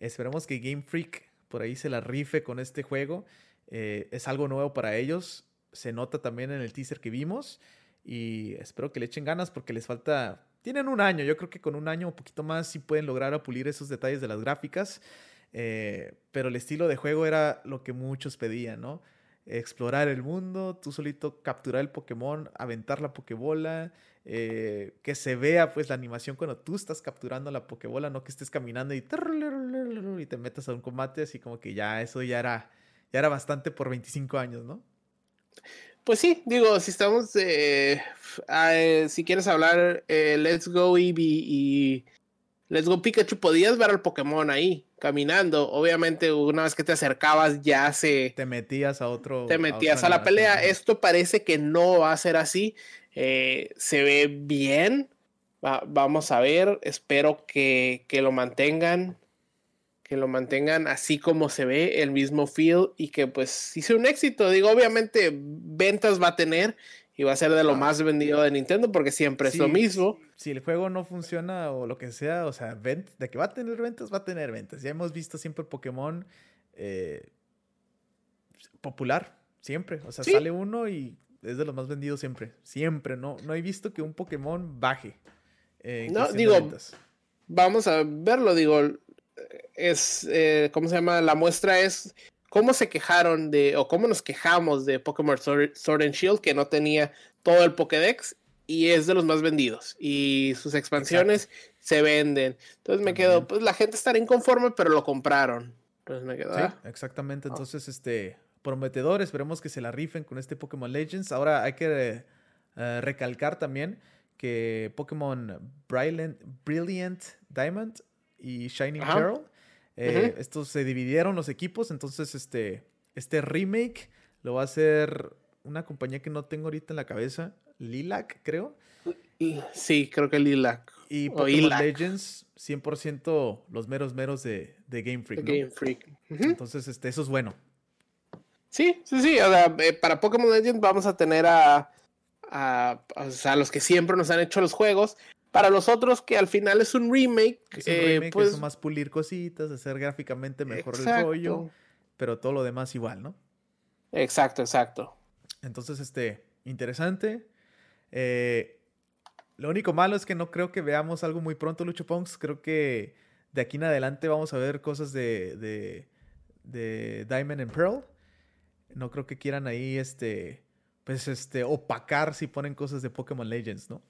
Esperemos que Game Freak por ahí se la rife con este juego. Eh, es algo nuevo para ellos. Se nota también en el teaser que vimos. Y espero que le echen ganas porque les falta. Tienen un año. Yo creo que con un año un poquito más sí pueden lograr apulir esos detalles de las gráficas. Eh, pero el estilo de juego era lo que muchos pedían, ¿no? Explorar el mundo, tú solito capturar el Pokémon, aventar la Pokébola, eh, que se vea pues la animación cuando tú estás capturando la Pokébola, no que estés caminando y, y te metas a un combate, así como que ya eso ya era, ya era bastante por 25 años, ¿no? Pues sí, digo, si estamos, eh, si quieres hablar eh, Let's Go Eevee y Let's Go Pikachu, podías ver al Pokémon ahí caminando. Obviamente, una vez que te acercabas, ya se. Te metías a otro. Te metías a, la pelea. Esto parece que no va a ser así. Eh, se ve bien. vamos a ver. Espero que, que, lo mantengan. Que lo mantengan así como se ve, el mismo feel. Y que pues hice un éxito. Digo, obviamente, ventas va a tener. Y va a ser de lo más vendido de Nintendo porque siempre es lo mismo. Si el juego no funciona o lo que sea, o sea, de que va a tener ventas, va a tener ventas. Ya hemos visto siempre Pokémon eh, popular, siempre. O sea, sale uno y es de los más vendidos siempre. Siempre, no, no he visto que un Pokémon baje. no, digo, vamos a verlo, digo, es, eh, ¿cómo se llama? La muestra es cómo se quejaron de, o cómo nos quejamos de Pokémon Sword and Shield, que no tenía todo el Pokédex y es de los más vendidos. Y sus expansiones se venden. Entonces me quedo, pues la gente estará inconforme, pero lo compraron. Entonces me quedo. Sí, ah. exactamente. Ah. Entonces, este, prometedor. Esperemos que se la rifen con este Pokémon Legends. Ahora hay que eh, recalcar también que Pokémon Brilliant, Brilliant Diamond y Shining Pearl, eh, estos se dividieron los equipos. Entonces, este, este remake lo va a hacer una compañía que no tengo ahorita en la cabeza, Lilac, creo. Sí, creo que Lilac. Y Pokémon Legends, 100% los meros meros de, Game Freak. Game Freak. Entonces, este, eso es bueno. Sí, sí, sí. O sea, eh, para Pokémon Legends vamos a tener a, a, los que siempre nos han hecho los juegos. Para los otros, que al final es un remake. Es un eh, remake, pues, es más pulir cositas, hacer gráficamente mejor el rollo. Pero todo lo demás igual, ¿no? Exacto, exacto. Entonces, este, interesante. Eh, lo único malo es que no creo que veamos algo muy pronto, Lucho Ponks. Creo que de aquí en adelante vamos a ver cosas de, de, de Diamond and Pearl. No creo que quieran ahí, este, pues, este, opacar si ponen cosas de Pokémon Legends, ¿no?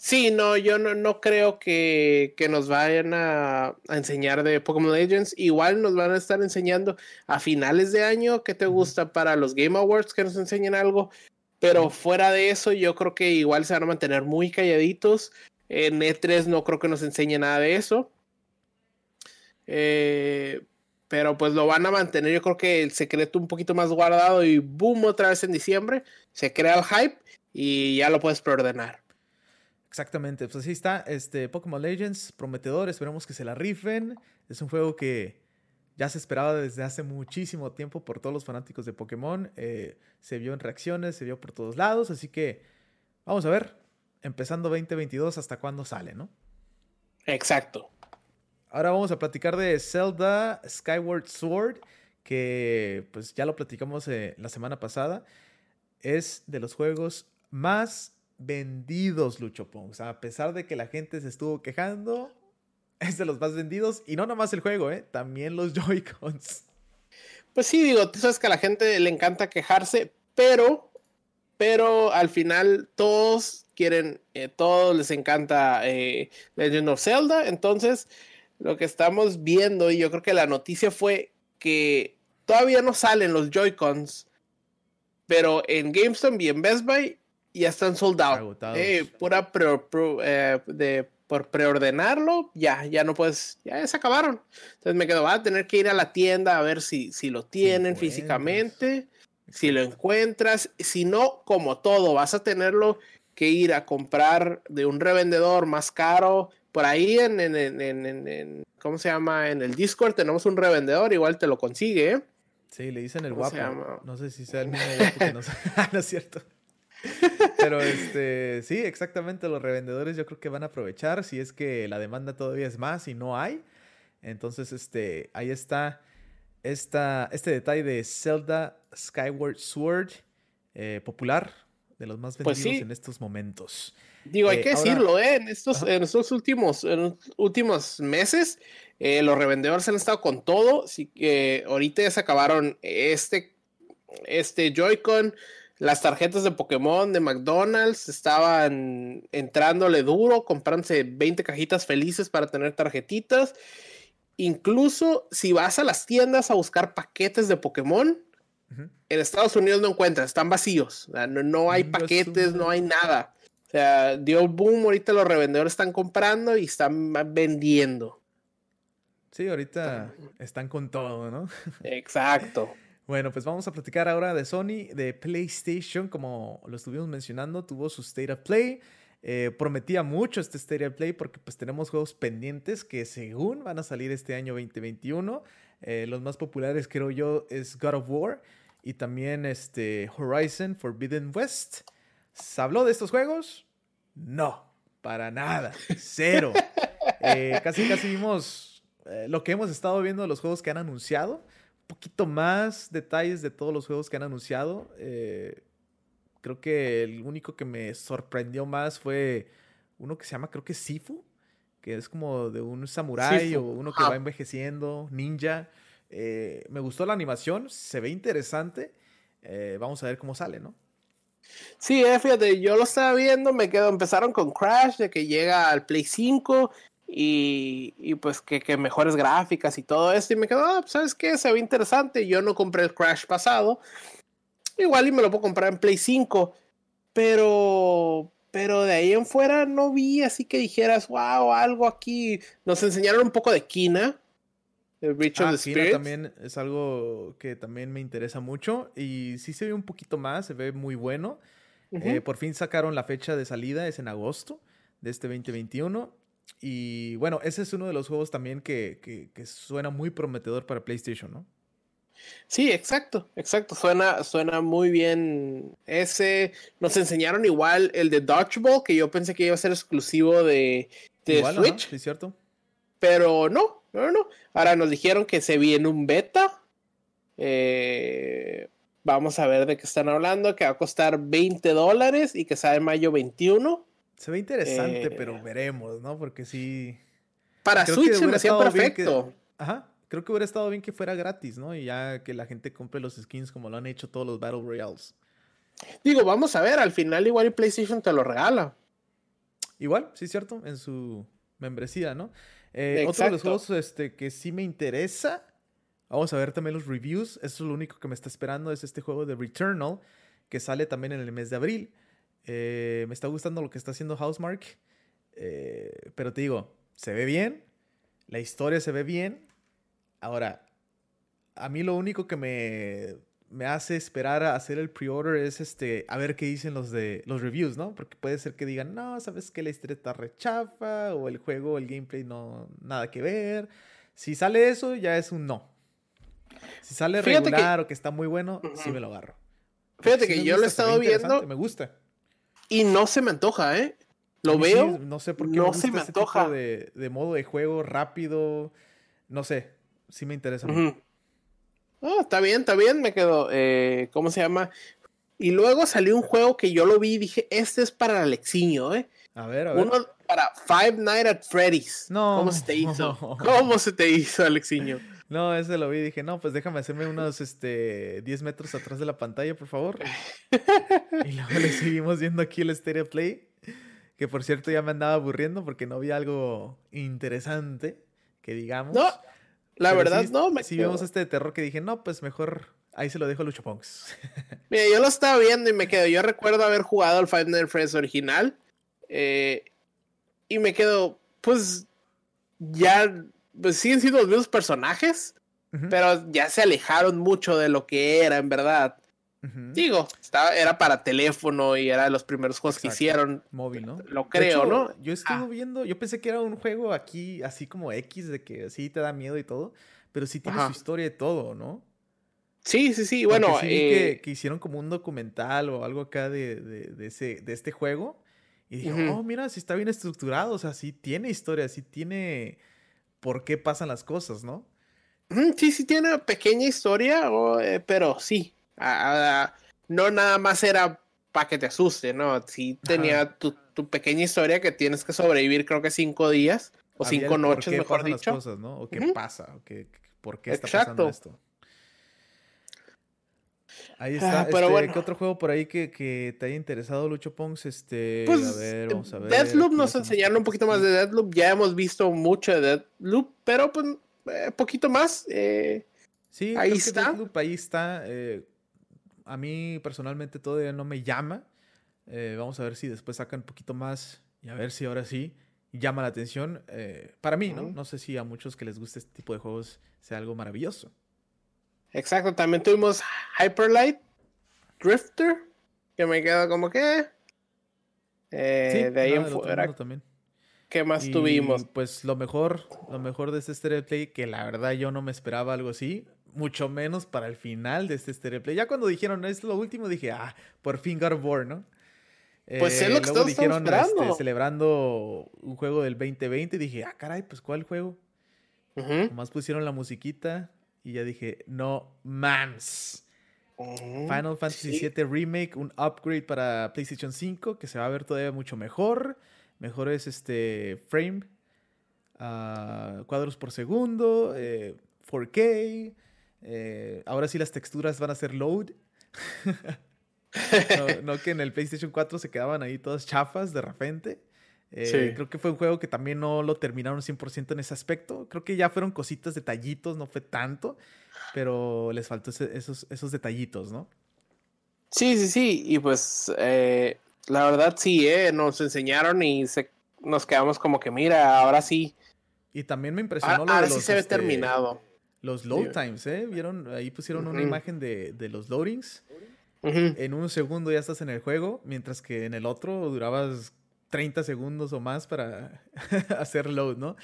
Sí, no, yo no, creo que, nos vayan a, enseñar de Pokémon Legends. Igual nos van a estar enseñando a finales de año que te gusta para los Game Awards que nos enseñen algo. Pero fuera de eso, yo creo que igual se van a mantener muy calladitos. En E3 no creo que nos enseñe nada de eso. Eh, pero pues lo van a mantener, yo creo que el secreto un poquito más guardado y boom, otra vez en diciembre. Se crea el hype y ya lo puedes preordenar. Exactamente, pues así está, este Pokémon Legends, prometedor, esperemos que se la rifen. Es un juego que ya se esperaba desde hace muchísimo tiempo por todos los fanáticos de Pokémon. Eh, se vio en reacciones, se vio por todos lados, así que vamos a ver, empezando 2022, hasta cuándo sale, ¿no? Exacto. Ahora vamos a platicar de Zelda Skyward Sword, que pues ya lo platicamos eh, la semana pasada. Es de los juegos más vendidos, Lucho Pongs. A pesar de que la gente se estuvo quejando, es de los más vendidos. Y no nomás el juego, ¿eh? También los Joy-Cons. Pues sí, digo, tú sabes que a la gente le encanta quejarse, pero, pero al final todos quieren, eh, todos les encanta eh, Legend of Zelda. Entonces, lo que estamos viendo, y yo creo que la noticia fue que todavía no salen los Joy-Cons, pero en GameStop y en Best Buy ya están soldados. Eh, pura eh, de, por preordenarlo, ya, ya no puedes, ya se acabaron. Entonces me quedo, va a tener que ir a la tienda a ver si, si lo tienen físicamente, si lo encuentras. Si no, como todo, vas a tenerlo que ir a comprar de un revendedor más caro. Por ahí en, en, en, en ¿cómo se llama? En el Discord tenemos un revendedor, igual te lo consigue. ¿eh? Sí, le dicen el guapo. No sé si sea el mismo guapo que no, no es cierto. Pero este, sí, exactamente, los revendedores yo creo que van a aprovechar si es que la demanda todavía es más y no hay. Entonces, este, ahí está esta, este detalle de Zelda Skyward Sword, eh, popular, de los más pues vendidos en estos momentos. Digo, hay eh, que decirlo, ¿eh? En estos, en estos últimos, en últimos meses, eh, los revendedores han estado con todo. Así que ahorita ya se acabaron este, este Joy-Con. Las tarjetas de Pokémon de McDonald's estaban entrándole duro, comprándose 20 cajitas felices para tener tarjetitas. Incluso si vas a las tiendas a buscar paquetes de Pokémon, en Estados Unidos no encuentras, están vacíos. no, hay paquetes, no hay nada. O sea, dio boom, ahorita los revendedores están comprando y están vendiendo. Sí, ahorita están con todo, ¿no? Exacto. Bueno, pues vamos a platicar ahora de Sony, de PlayStation, como lo estuvimos mencionando, tuvo su State of Play. Eh, prometía mucho este State of Play porque pues tenemos juegos pendientes que según van a salir este año 2021. Eh, los más populares creo yo es God of War y también este Horizon Forbidden West. ¿Se habló de estos juegos? No, para nada, cero. Eh, casi casi vimos lo que hemos estado viendo de los juegos que han anunciado poquito más detalles de todos los juegos que han anunciado. Eh, creo que el único que me sorprendió más fue uno que se llama, creo que Sifu, que es como de un samurái o uno que va envejeciendo, ninja. Eh, me gustó la animación, se ve interesante. Eh, vamos a ver cómo sale, ¿no? Sí, fíjate, yo lo estaba viendo, me quedo, empezaron con Crash, de que llega al Play 5, y, pues que, mejores gráficas y todo esto. Y me quedo, ah, pues, ¿sabes qué? Se ve interesante. Yo no compré el Crash pasado. Igual y me lo puedo comprar en Play 5. Pero, pero de ahí en fuera no vi así que dijeras, wow, algo aquí. Nos enseñaron un poco de Kina. El Reach of ah, the Kina también es algo que también me interesa mucho. Y sí se ve un poquito más, se ve muy bueno. Eh, por fin sacaron la fecha de salida, es en agosto de este 2021. Y bueno, ese es uno de los juegos también que, suena muy prometedor para PlayStation, ¿no? Sí, exacto, exacto. Suena, suena muy bien. Ese nos enseñaron igual el de Dodgeball, que yo pensé que iba a ser exclusivo de, Switch. Sí, cierto. Pero no, no, no. Ahora nos dijeron que se viene un beta. Eh, Vamos a ver de qué están hablando, que va a costar 20 dólares y que sale en mayo 21. Se ve interesante, eh, pero veremos, ¿no? Porque sí. Para Switch se me hacía perfecto. Ajá. Creo que hubiera estado bien que fuera gratis, ¿no? Y ya que la gente compre los skins como lo han hecho todos los Battle Royales. Digo, vamos a ver, al final igual y PlayStation te lo regala. Igual, sí, cierto, en su membresía, ¿no? Eh, otro de los juegos este, que sí me interesa, vamos a ver también los reviews, eso es lo único que me está esperando, es este juego de Returnal, que sale también en el mes de abril. Eh, me está gustando lo que está haciendo Housemark, eh, pero te digo, se ve bien, la historia se ve bien. Ahora, a mí lo único que me me hace esperar a hacer el pre-order es este, a ver qué dicen los de los reviews, ¿no? Porque puede ser que digan, no, sabes que la historia está rechafa, o el juego, el gameplay no, nada que ver. Si sale eso, ya es un no. Si sale regular o que está muy bueno, sí me lo agarro. Fíjate que yo lo he estado viendo. Me gusta. Y no se me antoja, ¿eh? Lo veo. no sé por qué no se me antoja. de, modo de juego rápido. No sé. Sí me interesa. Oh, está bien, está bien, me quedo. Eh, ¿Cómo se llama? Y luego salió un juego que yo lo vi y dije, este es para Alexiño, ¿eh? A ver, a ver. Uno para Five Nights at Freddy's. No. ¿Cómo se te hizo? ¿Cómo se te hizo, Alexiño? No, ese lo vi y dije, no, pues déjame hacerme unos este, 10 metros atrás de la pantalla, por favor. y luego le seguimos viendo aquí el Stereo Play. Que por cierto ya me andaba aburriendo porque no había algo interesante que digamos. No, la verdad, no. Me si vemos este de terror que dije, no, pues mejor ahí se lo dejo a Lucho Ponks. Mira, yo lo estaba viendo y me quedo. Yo recuerdo haber jugado al Five Nights Friends original. Eh, y me quedo, pues, ya, pues siguen siendo los mismos personajes, pero ya se alejaron mucho de lo que era en verdad. Digo, estaba, era para teléfono y era de los primeros juegos que hicieron. Móvil, ¿no? Lo creo, ¿no? Yo estuve ah. viendo, yo pensé que era un juego aquí, así como X, de que sí te da miedo y todo, pero sí tiene su historia y todo, ¿no? Sí, sí, sí. Bueno, eh... que, hicieron como un documental o algo acá de, de, ese, de este juego. Y dije, oh, mira, sí está bien estructurado, o sea, sí tiene historia, sí tiene por qué pasan las cosas, ¿no? Sí, sí tiene una pequeña historia, eh, pero sí, no nada más era para que te asuste, ¿no? Sí tenía tu, pequeña historia que tienes que sobrevivir creo que cinco días o cinco noches, mejor dicho. Las cosas, ¿no? O qué pasa, o qué, por qué está pasando esto. Ahí está. Ah, pero este, ¿Qué otro juego por ahí que, te haya interesado, Lucho Pongs? Este, pues, a ver, vamos a ver. Deathloop nos enseñaron un poquito más de Deathloop. Ya hemos visto mucho de Deathloop, pero pues eh, poquito más. Eh, sí, ahí está. ahí está. Eh, a mí personalmente todavía no me llama. Eh, vamos a ver si después sacan un poquito más y a ver si ahora sí llama la atención. Eh, para mí, ¿no? No sé si a muchos que les guste este tipo de juegos sea algo maravilloso. Exacto, también tuvimos Hyperlight Drifter, que me queda como que... Eh, de ahí en fuera. También. ¿Qué más tuvimos? Pues lo mejor, lo mejor de este Stereo Play, que la verdad yo no me esperaba algo así, mucho menos para el final de este Stereo Play. Ya cuando dijeron, es lo último, dije, ah, por fin God War, ¿no? Pues es lo que luego dijeron, este, celebrando un juego del 2020, dije, ah, caray, pues ¿cuál juego? Nomás pusieron la musiquita y ya dije, no mams. Final Fantasy VII Remake, un upgrade para PlayStation 5 que se va a ver todavía mucho mejor. Mejores este, frame, uh, cuadros por segundo, 4K. Eh, eh, ahora sí las texturas van a ser load. no, que en el PlayStation 4 se quedaban ahí todas chafas de repente. Eh, creo que fue un juego que también no lo terminaron 100% en ese aspecto. Creo que ya fueron cositas, detallitos, no fue tanto, pero les faltó esos, esos detallitos, ¿no? Sí, sí, sí. Y pues eh, la verdad sí, nos enseñaron y nos quedamos como que, mira, ahora sí. Y también me impresionó. Ahora, sí se ve este, terminado. Los load times, ¿eh? ¿Vieron? Ahí pusieron una imagen de, los loadings. En un segundo ya estás en el juego, mientras que en el otro durabas 30 segundos o más para hacer load, ¿no?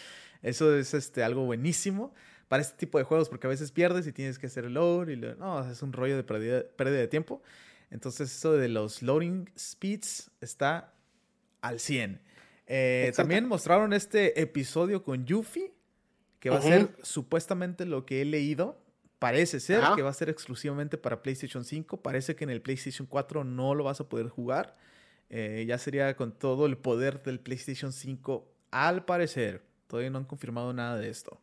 Eso es este, algo buenísimo para este tipo de juegos, porque a veces pierdes y tienes que hacer load y no, es un rollo de pérdida, de tiempo. Entonces, eso de los loading speeds está al 100. Eh, también mostraron este episodio con Yuffie, que va a ser supuestamente lo que he leído, Parece ser que va a ser exclusivamente para PlayStation 5. Parece que en el PlayStation 4 no lo vas a poder jugar. Eh, ya sería con todo el poder del PlayStation 5, al parecer. Todavía no han confirmado nada de esto.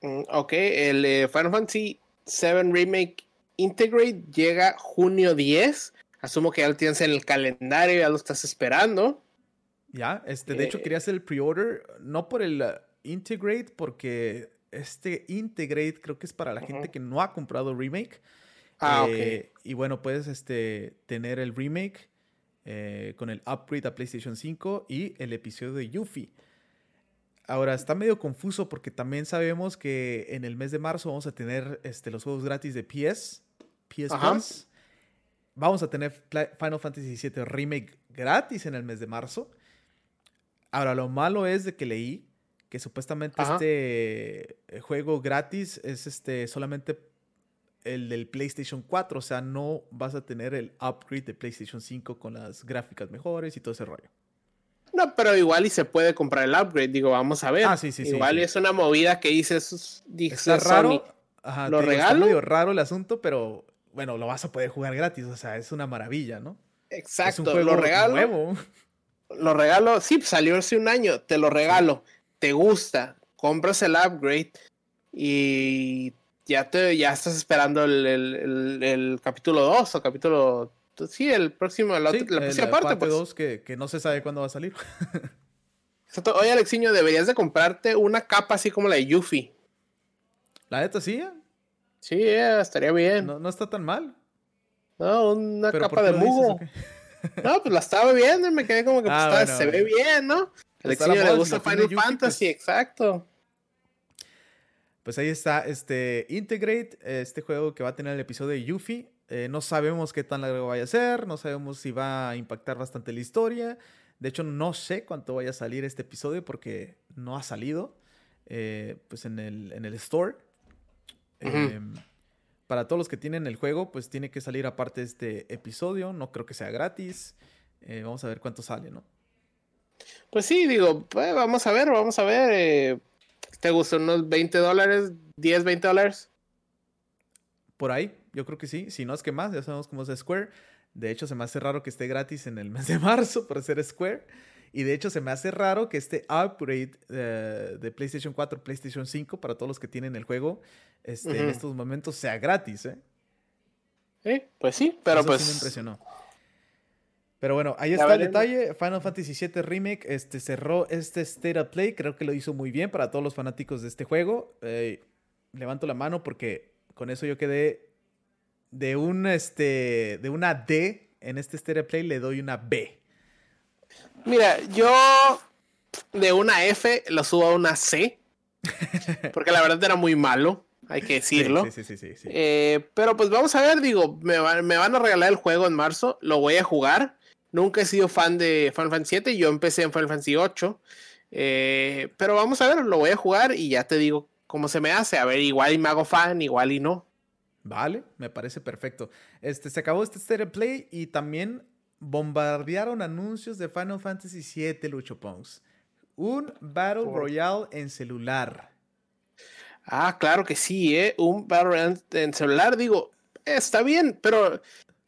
Mm, ok, el eh, Final Fantasy 7 Remake Integrate llega junio 10. Asumo que ya lo tienes en el calendario, ya lo estás esperando. Ya, este, de hecho eh, quería hacer el pre-order, no por el uh, Integrate, porque este Integrate creo que es para la gente que no ha comprado Remake. Ah, eh, Y bueno, puedes este, tener el Remake eh, con el upgrade a PlayStation 5 y el episodio de Yuffie. Ahora, está medio confuso porque también sabemos que en el mes de marzo vamos a tener este, los juegos gratis de PS, PS Plus. Vamos a tener Final Fantasy VII Remake gratis en el mes de marzo. Ahora, lo malo es de que leí que supuestamente este eh, juego gratis es este solamente el del PlayStation 4, o sea, no vas a tener el upgrade de PlayStation 5 con las gráficas mejores y todo ese rollo. No, pero igual y se puede comprar el upgrade, digo, vamos a ver. Ah, sí, sí, igual es una movida que dices, dice raro. lo regalo. medio raro el asunto, pero bueno, lo vas a poder jugar gratis, o sea, es una maravilla, ¿no? Exacto, es un juego lo regalo. Nuevo. Lo regalo, sí, salió hace un año, te lo regalo te gusta, compras el upgrade y ya te ya estás esperando el, capítulo 2 o capítulo sí, el próximo la, próxima parte, pues. 2 que, no se sabe cuándo va a salir. Oye, Alexiño, deberías de comprarte una capa así como la de Yuffie. La neta sí. ¿eh? Sí, estaría bien. No, está tan mal. No, una capa de mugo. No, pues la estaba viendo y me quedé como que pues, ah, se ve bien, ¿no? Alexiño le gusta Final Fantasy, pues. exacto. Pues ahí está este Integrate, este juego que va a tener el episodio de Yuffie. Eh, no sabemos qué tan largo vaya a ser, no sabemos si va a impactar bastante la historia. De hecho, no sé cuánto vaya a salir este episodio porque no ha salido eh, pues en el, en el store. Em, para todos los que tienen el juego, pues tiene que salir aparte este episodio. No creo que sea gratis. Eh, vamos a ver cuánto sale, ¿no? Pues sí, digo, pues vamos a ver, vamos a ver. ¿Te gustan unos 20 dólares? ¿10, 20 dólares? Por ahí, yo creo que sí. Si no es que más, ya sabemos cómo es Square. De hecho, se me hace raro que esté gratis en el mes de marzo por ser Square. Y de hecho, se me hace raro que este upgrade eh, de PlayStation 4, PlayStation 5 para todos los que tienen el juego este, en estos momentos sea gratis, ¿eh? Sí, pues sí, pero pues. Sí me impresionó. Pero bueno, ahí está el detalle. Final Fantasy VII Remake este, cerró este State of Play. Creo que lo hizo muy bien para todos los fanáticos de este juego. Eh, levanto la mano porque con eso yo quedé de, un, este, de una D en este State of Play, le doy una B. Mira, yo de una F lo subo a una C. Porque la verdad era muy malo, hay que decirlo. Sí, sí, sí, eh, pero pues vamos a ver, digo, me, me van a regalar el juego en marzo, lo voy a jugar. Nunca he sido fan de Final Fantasy 7, yo empecé en Final Fantasy 8. Eh, pero vamos a ver, lo voy a jugar y ya te digo cómo se me hace. A ver, igual y me hago fan, igual y no. Vale, me parece perfecto. Este, se acabó este State Play y también bombardearon anuncios de Final Fantasy 7, Lucho Pongs. Un Battle Royale en celular. Ah, claro que sí, ¿eh? Un Battle Royale en celular, digo, está bien, pero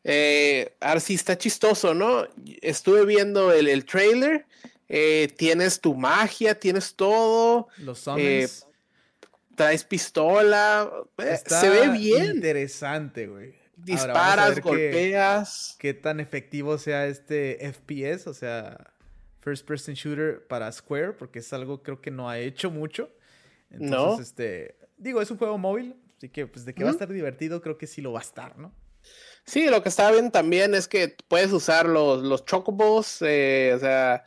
eh, ahora sí está chistoso, ¿no? Estuve viendo el, el trailer. Eh, tienes tu magia, tienes todo. Los eh, traes pistola. Se ve bien. Interesante, güey. Disparas, golpeas. Qué, tan efectivo sea este FPS, o sea, First Person Shooter para Square, porque es algo creo que no ha hecho mucho. Entonces, no. este. Digo, es un juego móvil, así que pues de que va a estar divertido, creo que sí lo va a estar, ¿no? Sí, lo que estaba bien también es que puedes usar los, los chocobos, eh, o sea,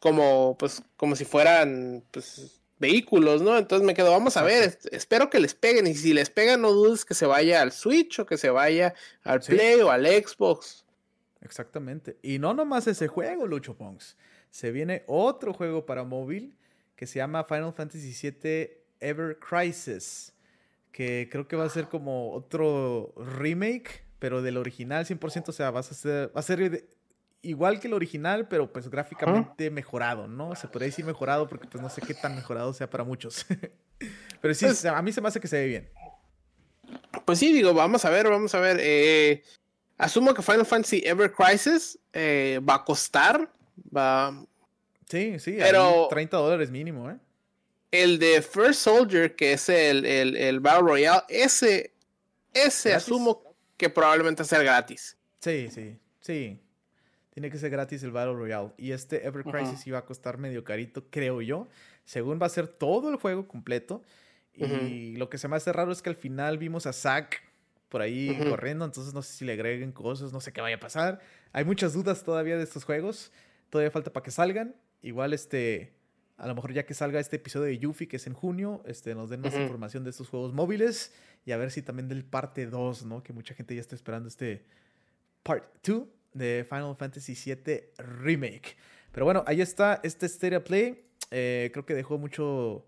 como, pues, como si fueran, pues, vehículos, ¿no? Entonces me quedo, vamos a ver, espero que les peguen, y si les pegan, no dudes que se vaya al Switch o que se vaya al Play o al Xbox. Exactamente. Y no nomás ese juego, Lucho Pongs. Se viene otro juego para móvil que se llama Final Fantasy VII Ever Crisis que creo que va a ser como otro remake, pero del original 100%, o sea, vas a ser, va a ser igual que el original, pero pues gráficamente mejorado, ¿no? Se podría decir mejorado porque pues no sé qué tan mejorado sea para muchos. pero sí, pues a mí se me hace que se ve bien. Pues sí, digo, vamos a ver, vamos a ver. Eh, asumo que Final Fantasy Ever Crisis eh, va a costar. Va. Sí, sí, pero 30 dólares mínimo, ¿eh? El de First Soldier, que es el, el, el Battle Royale, ese, ese asumo que probablemente sea gratis. Sí, sí, sí. Tiene que ser gratis el Battle Royale. Y este Ever Crisis iba a costar medio carito, creo yo. Según va a ser todo el juego completo. Y lo que se me hace raro es que al final vimos a Zack por ahí corriendo, entonces no sé si le agreguen cosas, no sé qué vaya a pasar. Hay muchas dudas todavía de estos juegos, todavía falta para que salgan. Igual este, a lo mejor ya que salga este episodio de Yuffie, que es en junio, este, nos den más información de estos juegos móviles y a ver si también del parte 2, ¿no? Que mucha gente ya está esperando este part 2 de Final Fantasy VII Remake. Pero bueno, ahí está este Stereo Play. Eh, creo que dejó mucho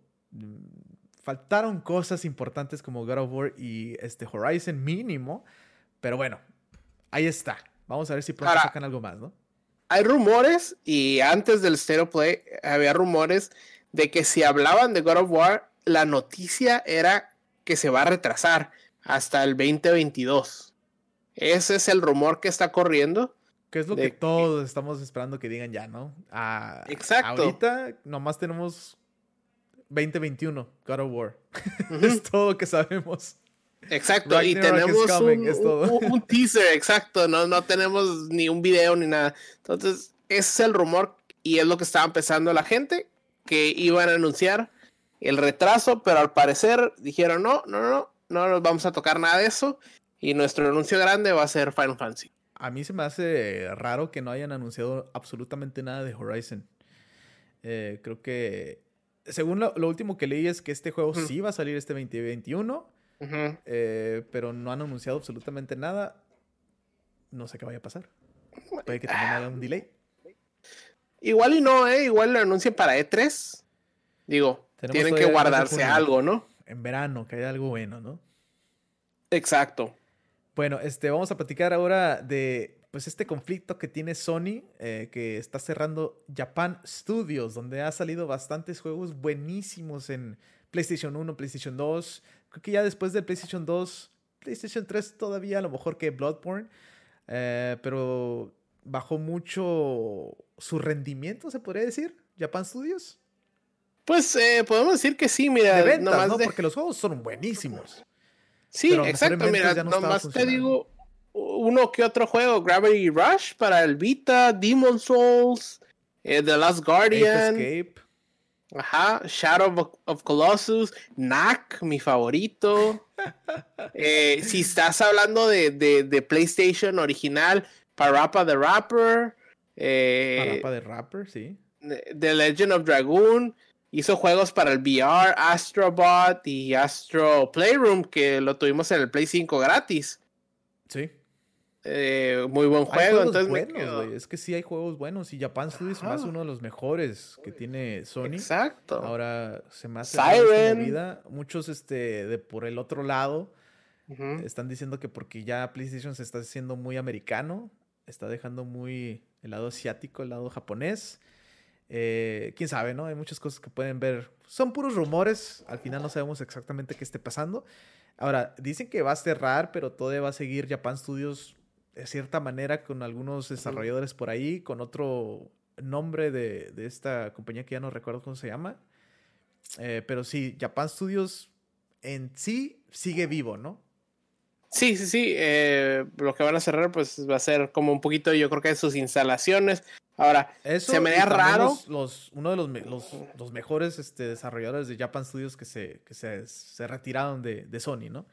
faltaron cosas importantes como God of War y este Horizon mínimo. Pero bueno, ahí está. Vamos a ver si pronto sacan algo más, ¿no? Hay rumores, y antes del Stereo Play había rumores de que si hablaban de God of War, la noticia era que se va a retrasar hasta el 2022. Ese es el rumor que está corriendo. Que es lo que todos estamos esperando que digan ya, ¿no? Ah, Exacto. Ahorita nomás tenemos 2021, God of War. es todo lo que sabemos. Exacto, y tenemos un, teaser, exacto, no, no tenemos ni un video ni nada. Entonces, ese es el rumor y es lo que estaba empezando la gente, que iban a anunciar el retraso, pero al parecer dijeron, no, no, no, no nos vamos a tocar nada de eso y nuestro anuncio grande va a ser Final Fantasy. A mí se me hace raro que no hayan anunciado absolutamente nada de Horizon. Eh, creo que según lo, último que leí es que este juego sí va a salir este 2021, eh, pero no han anunciado absolutamente nada. No sé qué vaya a pasar. Puede que también haya un delay. Igual y no, ¿eh? Igual lo anuncien para E3. Digo, tienen que guardarse algo, ¿no? En verano, que haya algo bueno, ¿no? Exacto. Bueno, este, vamos a platicar ahora de pues este conflicto que tiene Sony, eh, que está cerrando Japan Studios, donde ha salido bastantes juegos buenísimos en PlayStation 1, PlayStation 2. Creo que ya después de PlayStation 2, PlayStation 3 todavía a lo mejor que Bloodborne, eh, pero bajó mucho su rendimiento, se podría decir, Japan Studios. Pues eh, podemos decir que sí, mira. De ¿no? Porque los juegos son buenísimos. Sí, exacto, mira, nomás te digo, uno que otro juego, Gravity Rush para el Vita, Demon Souls, eh, The Last Guardian, Escape. Ajá, Shadow of, Colossus, Knack, mi favorito. Eh, si estás hablando de, de, PlayStation original, Parappa the Rapper. Eh, Parappa the Rapper, sí. The Legend of Dragoon. Hizo juegos para el VR, Astrobot y Astro Playroom, que lo tuvimos en el Play 5 gratis. Sí. Eh, muy buen juego. Entonces Es que sí hay juegos buenos y Japan Studios es más uno de los mejores que tiene Sony. Exacto. Ahora se me hace Siren. Muchos este de por el otro lado están diciendo que porque ya PlayStation se está haciendo muy americano, está dejando muy el lado asiático, el lado japonés. Eh, quién sabe, ¿no? Hay muchas cosas que pueden ver. Son puros rumores. Al final no sabemos exactamente qué esté pasando. Ahora, dicen que va a cerrar, pero todavía va a seguir Japan Studios de cierta manera con algunos desarrolladores por ahí, con otro nombre de, esta compañía que ya no recuerdo cómo se llama. Eh, pero sí, Japan Studios en sí sigue vivo, ¿no? Sí, sí, sí. Eh, lo que van a cerrar, pues va a ser como un poquito, yo creo que de sus instalaciones. Ahora, se me da raro. Los, uno de los, los, mejores este, desarrolladores de Japan Studios que se, que se, se retiraron de, de Sony, ¿no?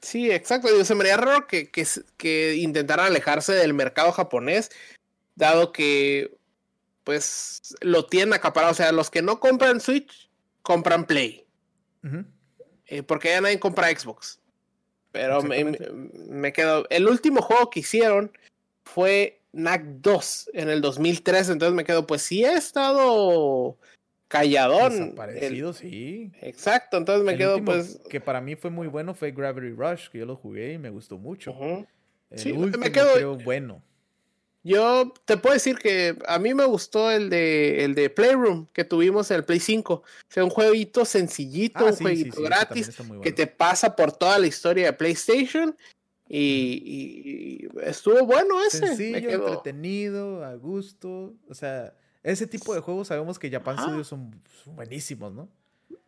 Sí, exacto. Digo, se me haría raro que, que, intentaran alejarse del mercado japonés, dado que, pues, lo tienen acaparado. O sea, los que no compran Switch, compran Play. Eh, porque ya nadie compra Xbox. Pero me, me, quedo. El último juego que hicieron fue NAC 2 en el 2003. Entonces me quedo, pues sí he estado calladón. Desaparecido, sí. Exacto, entonces me quedo pues... Que para mí fue muy bueno fue Gravity Rush, que yo lo jugué y me gustó mucho. sí, me quedo... bueno. Yo te puedo decir que a mí me gustó el de, el de Playroom que tuvimos en el Play 5. O sea, un jueguito sencillito, ah, un jueguito gratis que te pasa por toda la historia de PlayStation. Y, estuvo bueno ese. Sencillo, entretenido, a gusto. O sea, ese tipo de juegos sabemos que Japan Studios son, buenísimos, ¿no?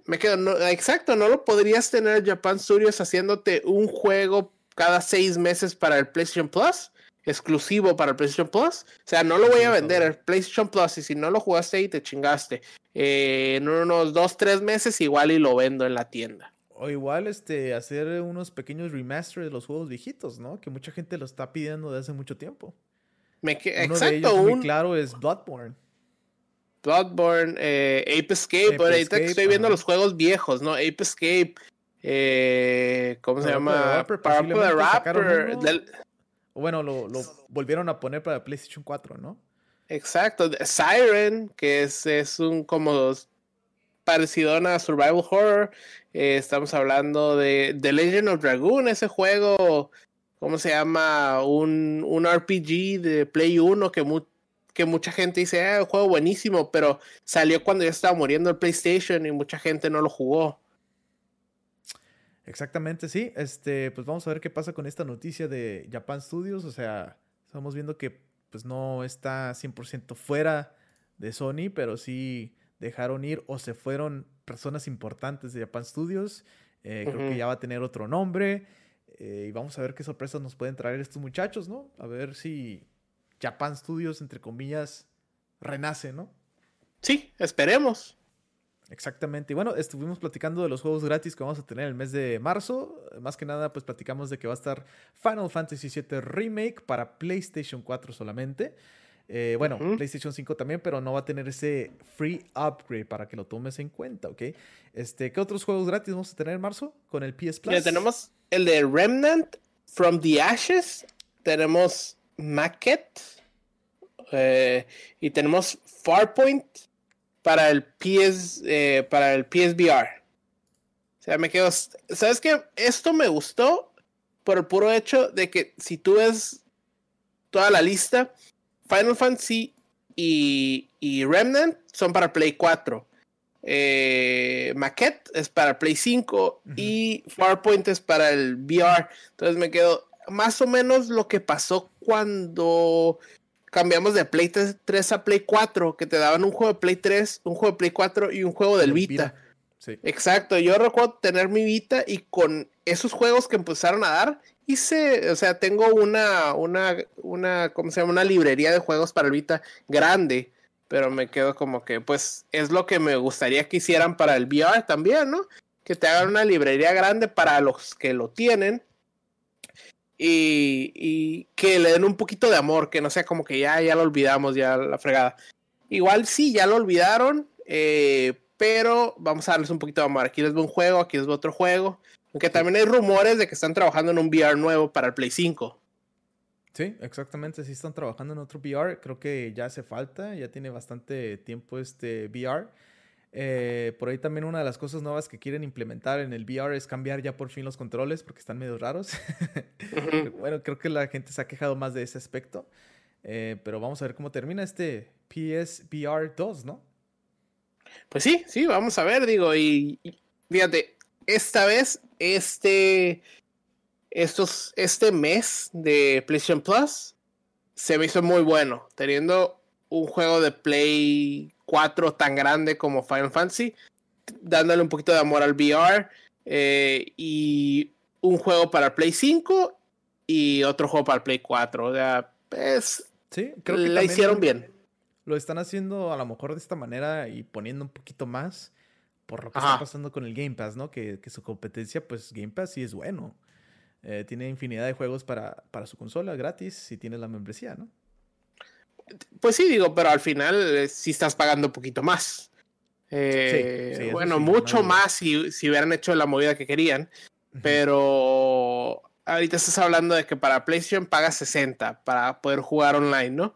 Me quedo, exacto, no lo podrías tener Japan Studios haciéndote un juego cada seis meses para el PlayStation Plus exclusivo para el PlayStation Plus. O sea, no lo voy a vender el PlayStation Plus y si no lo jugaste ahí te chingaste. Eh, en unos dos, tres meses igual y lo vendo en la tienda. O igual este, hacer unos pequeños remasters de los juegos viejitos, ¿no? Que mucha gente lo está pidiendo desde hace mucho tiempo. Me Uno de ellos muy claro es Bloodborne. Bloodborne, eh, Ape Escape, Ape ahorita estoy viendo los juegos viejos, ¿no? Ape Escape, eh, ¿cómo se llama? Parappa the Rapper. Bueno, lo, volvieron a poner para PlayStation 4, ¿no? Exacto. Siren, que es, es un como parecido a Survival Horror. Eh, estamos hablando de The Legend of Dragoon, ese juego, ¿cómo se llama? Un, un RPG de Play 1 que, que mucha gente dice, ah, un juego buenísimo, pero salió cuando ya estaba muriendo el PlayStation y mucha gente no lo jugó. Exactamente, sí. Este, pues vamos a ver qué pasa con esta noticia de Japan Studios. O sea, estamos viendo que pues no está 100% fuera de Sony, pero sí dejaron ir o se fueron personas importantes de Japan Studios. Eh, creo que ya va a tener otro nombre. Eh, y vamos a ver qué sorpresas nos pueden traer estos muchachos, ¿no? A ver si Japan Studios, entre comillas, renace, ¿no? Sí, esperemos. Exactamente. Y bueno, estuvimos platicando de los juegos gratis que vamos a tener el mes de marzo. Más que nada, pues platicamos de que va a estar Final Fantasy VII Remake para PlayStation 4 solamente. Eh, bueno, PlayStation 5 también, pero no va a tener ese free upgrade para que lo tomes en cuenta, ¿ok? Este, ¿Qué otros juegos gratis vamos a tener en marzo con el PS Plus? tenemos el de Remnant From the Ashes, tenemos Maquette eh, y tenemos Farpoint para el PS, eh, para el PSVR. O sea, me quedo. ¿Sabes qué? Esto me gustó por el puro hecho de que si tú ves toda la lista, Final Fantasy y, y Remnant son para Play 4. Eh, Maquette es para Play 5 y Farpoint es para el VR. Entonces me quedo más o menos lo que pasó cuando cambiamos de Play 3 a Play 4, que te daban un juego de Play 3, un juego de Play 4 y un juego del Vita. Exacto, yo recuerdo tener mi Vita y con esos juegos que empezaron a dar, hice, o sea, tengo una, una, una, ¿cómo se llama? Una librería de juegos para el Vita grande, pero me quedo como que, pues, es lo que me gustaría que hicieran para el VR también, ¿no? Que te hagan una librería grande para los que lo tienen y, que le den un poquito de amor, que no sea como que ya, ya lo olvidamos, ya la fregada. Igual sí, ya lo olvidaron, eh, pero vamos a darles un poquito de amor. Aquí les veo un juego, aquí les veo otro juego. Aunque también hay rumores de que están trabajando en un VR nuevo para el Play 5. Sí, exactamente, sí están trabajando en otro VR. Creo que ya hace falta, ya tiene bastante tiempo este VR. Eh, por ahí también una de las cosas nuevas que quieren implementar en el VR es cambiar ya por fin los controles porque están medio raros. bueno, creo que la gente se ha quejado más de ese aspecto. Eh, pero vamos a ver cómo termina este PSVR 2, ¿no? Pues sí, sí, vamos a ver, digo, y, fíjate, esta vez, este, estos, este mes de PlayStation Plus se me hizo muy bueno, teniendo un juego de Play 4 tan grande como Final Fantasy, dándole un poquito de amor al VR eh, y un juego para Play 5 y otro juego para Play 4. O sea, pues sí, creo que la hicieron bien. Lo están haciendo a lo mejor de esta manera y poniendo un poquito más por lo que está pasando con el Game Pass, ¿no? Que, su competencia, pues Game Pass sí es bueno. Eh, tiene infinidad de juegos para, para su consola gratis si tienes la membresía, ¿no? Pues sí, digo, pero al final eh, sí estás pagando un poquito más. Eh, bueno, mucho más si, si, hubieran hecho la movida que querían. Pero ahorita estás hablando de que para PlayStation pagas 60 para poder jugar online, ¿no?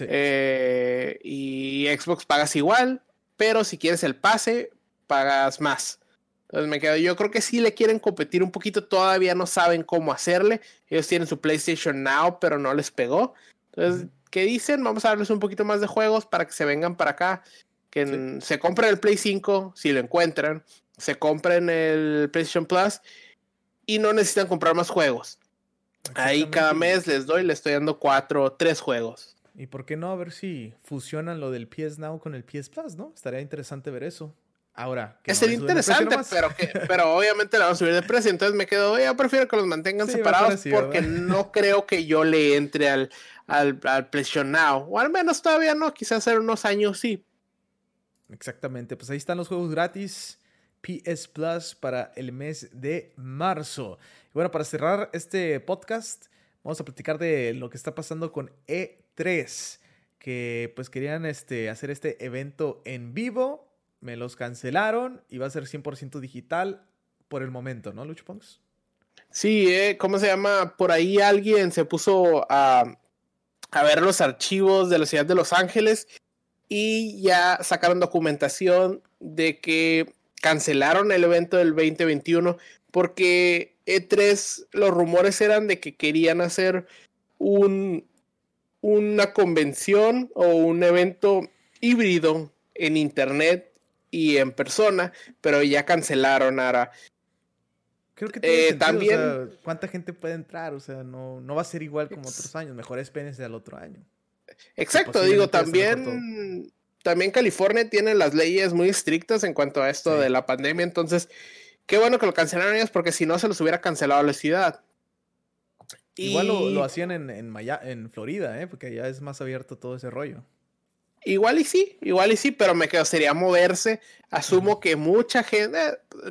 Eh, y Xbox pagas igual, pero si quieres el pase, pagas más. Entonces me quedo, yo creo que sí le quieren competir un poquito, todavía no saben cómo hacerle. Ellos tienen su PlayStation Now, pero no les pegó. Entonces ¿qué dicen? Vamos a darles un poquito más de juegos para que se vengan para acá. Que se compren el Play 5, si lo encuentran, se compren el PlayStation Plus y no necesitan comprar más juegos. Ahí cada mes les doy, les estoy dando cuatro o tres juegos. ¿Y por qué no? A ver si fusionan lo del PS Now con el PS Plus, ¿no? Estaría interesante ver eso. Ahora. Que sería interesante, pero, que, pero obviamente la van a subir de precio. Entonces me quedo, yo prefiero que los mantengan separados porque no creo que yo le entre al, al, al PlayStation Now. O al menos todavía no, quizás hace unos años sí. Exactamente, pues ahí están los juegos gratis. PS Plus para el mes de marzo. Y bueno, para cerrar este podcast, vamos a platicar de lo que está pasando con E3, que pues querían este, hacer este evento en vivo, me los cancelaron y va a ser 100% digital por el momento, ¿no, Lucho Ponks? Sí, eh, ¿cómo se llama? Por ahí alguien se puso a, a ver los archivos de la ciudad de Los Ángeles y ya sacaron documentación de que cancelaron el evento del 2021 porque E3, los rumores eran de que querían hacer un, una convención o un evento híbrido en internet y en persona, pero ya cancelaron ahora. Creo que eh, también. ¿Cuánta gente puede entrar? O sea, no, no va a ser igual como otros años. Mejor espérense al otro año. Exacto, digo, también también California tiene las leyes muy estrictas en cuanto a esto de la pandemia, entonces qué bueno que lo cancelaron ellos porque si no se los hubiera cancelado la ciudad. Igual lo, hacían en, en, en Florida, ¿eh? porque ya es más abierto todo ese rollo. Igual y sí, igual y sí, pero me quedo, sería moverse. Asumo que mucha gente,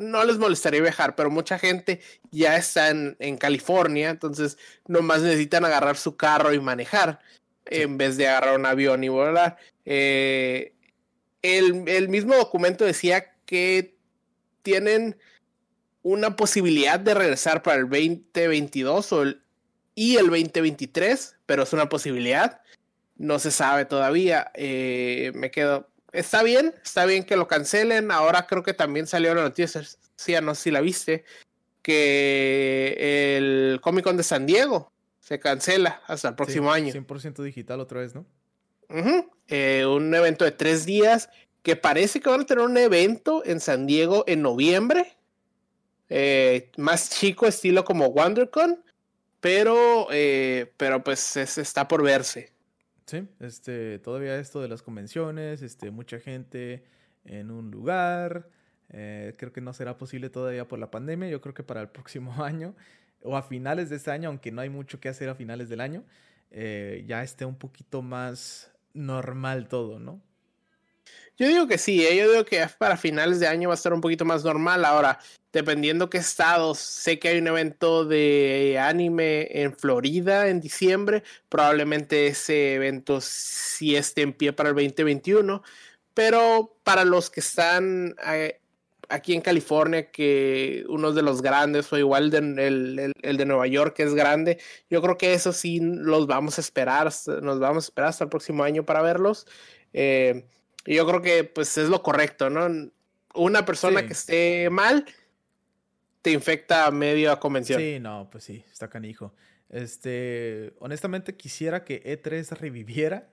no les molestaría viajar, pero mucha gente ya está en, en California, entonces nomás necesitan agarrar su carro y manejar en vez de agarrar un avión y volar. Eh, el, mismo documento decía que tienen una posibilidad de regresar para el 2022 o y el 2023, pero es una posibilidad. No se sabe todavía. Eh, me quedo. Está bien, está bien que lo cancelen. Ahora creo que también salió la noticia, sí, no sé si la viste, que el Comic Con de San Diego se cancela hasta el próximo año. 100% digital otra vez, ¿no? Eh, un evento de tres días que parece que van a tener un evento en San Diego en noviembre. Eh, más chico, estilo como WonderCon. Pero, eh, pero pues está por verse. Sí, este, todavía esto de las convenciones, este, mucha gente en un lugar. creo que no será posible todavía por la pandemia. Yo creo que para el próximo año o a finales de este año, aunque no hay mucho que hacer a finales del año, eh, ya esté un poquito más normal todo, ¿no? Yo digo que sí, ¿eh? yo digo que para finales de año va a estar un poquito más normal. Ahora, dependiendo qué estados, sé que hay un evento de anime en Florida en diciembre, probablemente ese evento sí esté en pie para el 2021, pero para los que están eh, aquí en California, que uno de los grandes, o igual el, de Nueva York, que es grande, yo creo que eso sí los vamos a esperar, nos vamos a esperar hasta el próximo año para verlos. Eh, yo creo que pues es lo correcto, ¿no? Una persona que esté mal te infecta a medio a convención. Sí, no, pues sí, está canijo. Este, honestamente quisiera que E3 reviviera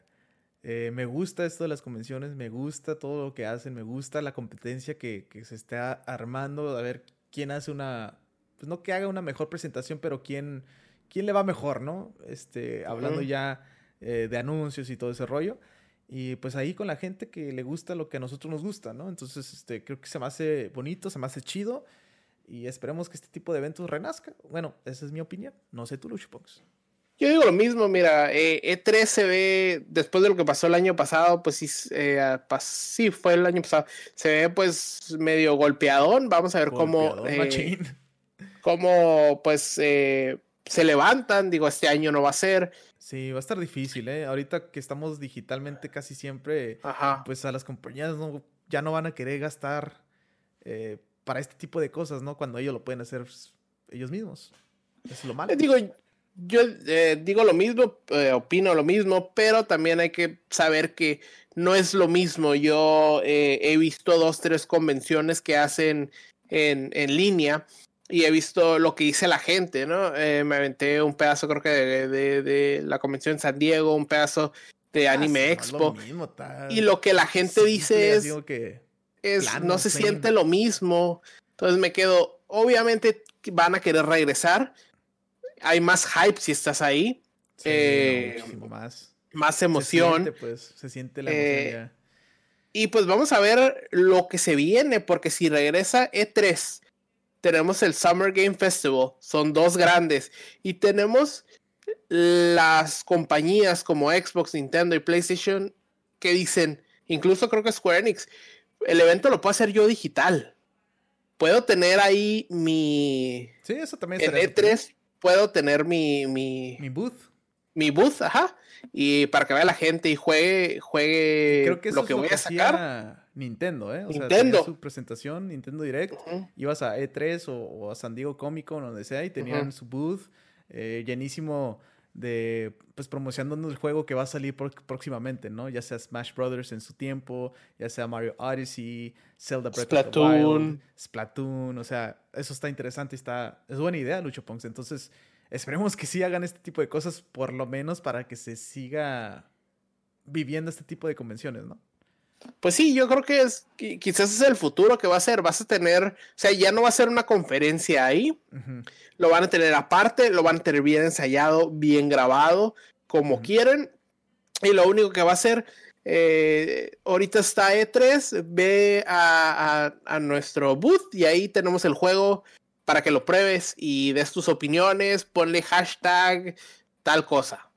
eh, me gusta esto de las convenciones, me gusta todo lo que hacen, me gusta la competencia que, se está armando, a ver quién hace una, pues no que haga una mejor presentación, pero quién, quién le va mejor, ¿no? Este, hablando ya eh, de anuncios y todo ese rollo. Y pues ahí con la gente que le gusta lo que a nosotros nos gusta, ¿no? Entonces, este, creo que se me hace bonito, se me hace chido. Y esperemos que este tipo de eventos renazca. Bueno, esa es mi opinión. No sé tú, Luchbox. Yo digo lo mismo, mira, E3 e se ve, después de lo que pasó el año pasado, pues sí, eh, sí, fue el año pasado, se ve pues medio golpeadón, vamos a ver cómo, eh, cómo pues eh, se levantan, digo, este año no va a ser. Sí, va a estar difícil, ¿eh? Ahorita que estamos digitalmente casi siempre, pues a las compañías no, ya no van a querer gastar para este tipo de cosas, ¿no? Cuando ellos lo pueden hacer ellos mismos. Es lo malo. Digo, yo eh, digo lo mismo, eh, opino lo mismo, pero también hay que saber que no es lo mismo. Yo eh, he visto dos, tres convenciones que hacen en, en, línea y he visto lo que dice la gente, ¿no? Eh, me aventé un pedazo, creo que de, la convención en San Diego, un pedazo de ah, Anime Expo. y lo que la gente dice es, que es no se siente lo mismo. Entonces me quedo, obviamente van a querer regresar. Hay más hype si estás ahí. Eh, más. Más emoción. Se siente, pues, se siente la emoción eh, Y pues vamos a ver lo que se viene, porque si regresa E3 tenemos el Summer Game Festival, son dos grandes, y tenemos las compañías como Xbox, Nintendo y PlayStation que dicen, incluso creo que Square Enix, el evento lo puedo hacer yo digital. Puedo tener ahí mi... Sí, eso también En E3 puedo tener mi, mi... Mi booth. Mi booth, ajá. Y para que vea la gente y juegue, juegue creo que lo que voy a sacar. Nintendo, ¿eh? O Nintendo. su presentación, Nintendo Direct. Ibas a E3 o, a San Diego Comic Con, donde sea, y tenían su booth eh, llenísimo de, pues, promocionando el juego que va a salir próximamente, ¿no? Ya sea Smash Brothers en su tiempo, ya sea Mario Odyssey, Zelda Breath Splatoon. of the Wild, Splatoon, o sea, eso está interesante, está, es buena idea, Lucho Ponks. Entonces, esperemos que sí hagan este tipo de cosas, por lo menos para que se siga viviendo este tipo de convenciones, ¿no? Pues sí, yo creo que es quizás es el futuro que va a ser. Vas a tener, o sea, ya no va a ser una conferencia ahí. Lo van a tener aparte, lo van a tener bien ensayado, bien grabado, como quieren. Y lo único que va a ser, eh, ahorita está E3, ve a, a, nuestro booth y ahí tenemos el juego para que lo pruebes y des tus opiniones, ponle hashtag tal cosa.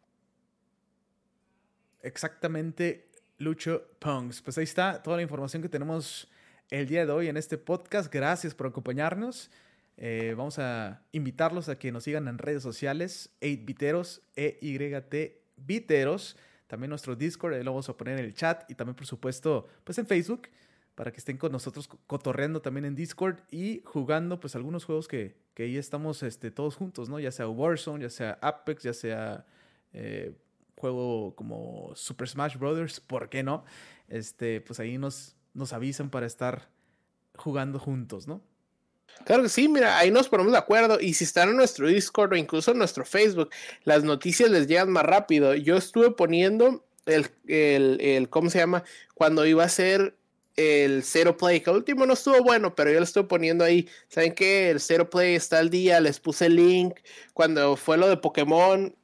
Exactamente Lucho Punks. Pues ahí está toda la información que tenemos el día de hoy en este podcast. Gracias por acompañarnos. Eh, vamos a invitarlos a que nos sigan en redes sociales, 8biteros, E-Y-T, Biteros. También nuestro Discord, ahí lo vamos a poner en el chat y también, por supuesto, pues en Facebook, para que estén con nosotros cotorreando también en Discord y jugando, pues, algunos juegos que, que ahí estamos este, todos juntos, ¿no? Ya sea Warzone, ya sea Apex, ya sea eh, juego como Super Smash Brothers, ¿por qué no? Este, pues ahí nos, nos avisan para estar jugando juntos, ¿no? Claro que sí, mira, ahí nos ponemos de acuerdo. Y si están en nuestro Discord o incluso en nuestro Facebook, las noticias les llegan más rápido. Yo estuve poniendo el, el, el ¿cómo se llama? Cuando iba a ser el Zero Play, que el último no estuvo bueno, pero yo lo estoy poniendo ahí. ¿Saben qué? El Zero Play está al día, les puse el link. Cuando fue lo de Pokémon,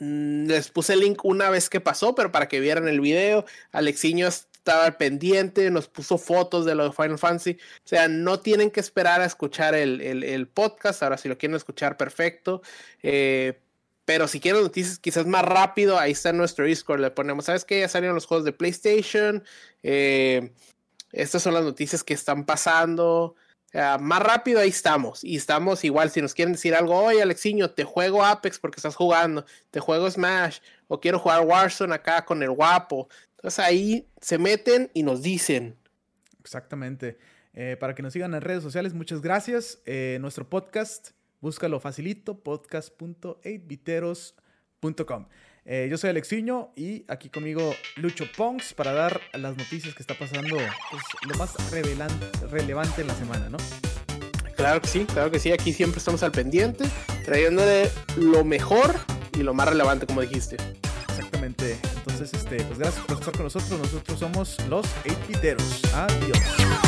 les puse el link una vez que pasó, pero para que vieran el video. Alexiño estaba pendiente, nos puso fotos de lo de Final Fantasy. O sea, no tienen que esperar a escuchar el, podcast. Ahora, si lo quieren escuchar, perfecto. Eh, pero si quieren noticias quizás más rápido, ahí está nuestro Discord. Le ponemos, ¿sabes qué? Ya salieron los juegos de PlayStation. Eh, estas son las noticias que están pasando más rápido ahí estamos. Y estamos igual, si nos quieren decir algo, oye Alexiño, te juego Apex porque estás jugando, te juego Smash, o quiero jugar Warzone acá con el guapo. Entonces ahí se meten y nos dicen. Exactamente. Eh, para que nos sigan en redes sociales, muchas gracias. Eh, nuestro podcast, búscalo facilito, podcast.8viteros.com. Eh, yo soy Alexiño y aquí conmigo Lucho Ponks para dar las noticias que está pasando, pues, lo más relevante en la semana, ¿no? Claro que sí, claro que sí. Aquí siempre estamos al pendiente, trayéndole lo mejor y lo más relevante, como dijiste. Exactamente. Entonces, este, pues gracias por estar con nosotros. Nosotros somos los 8 Adiós.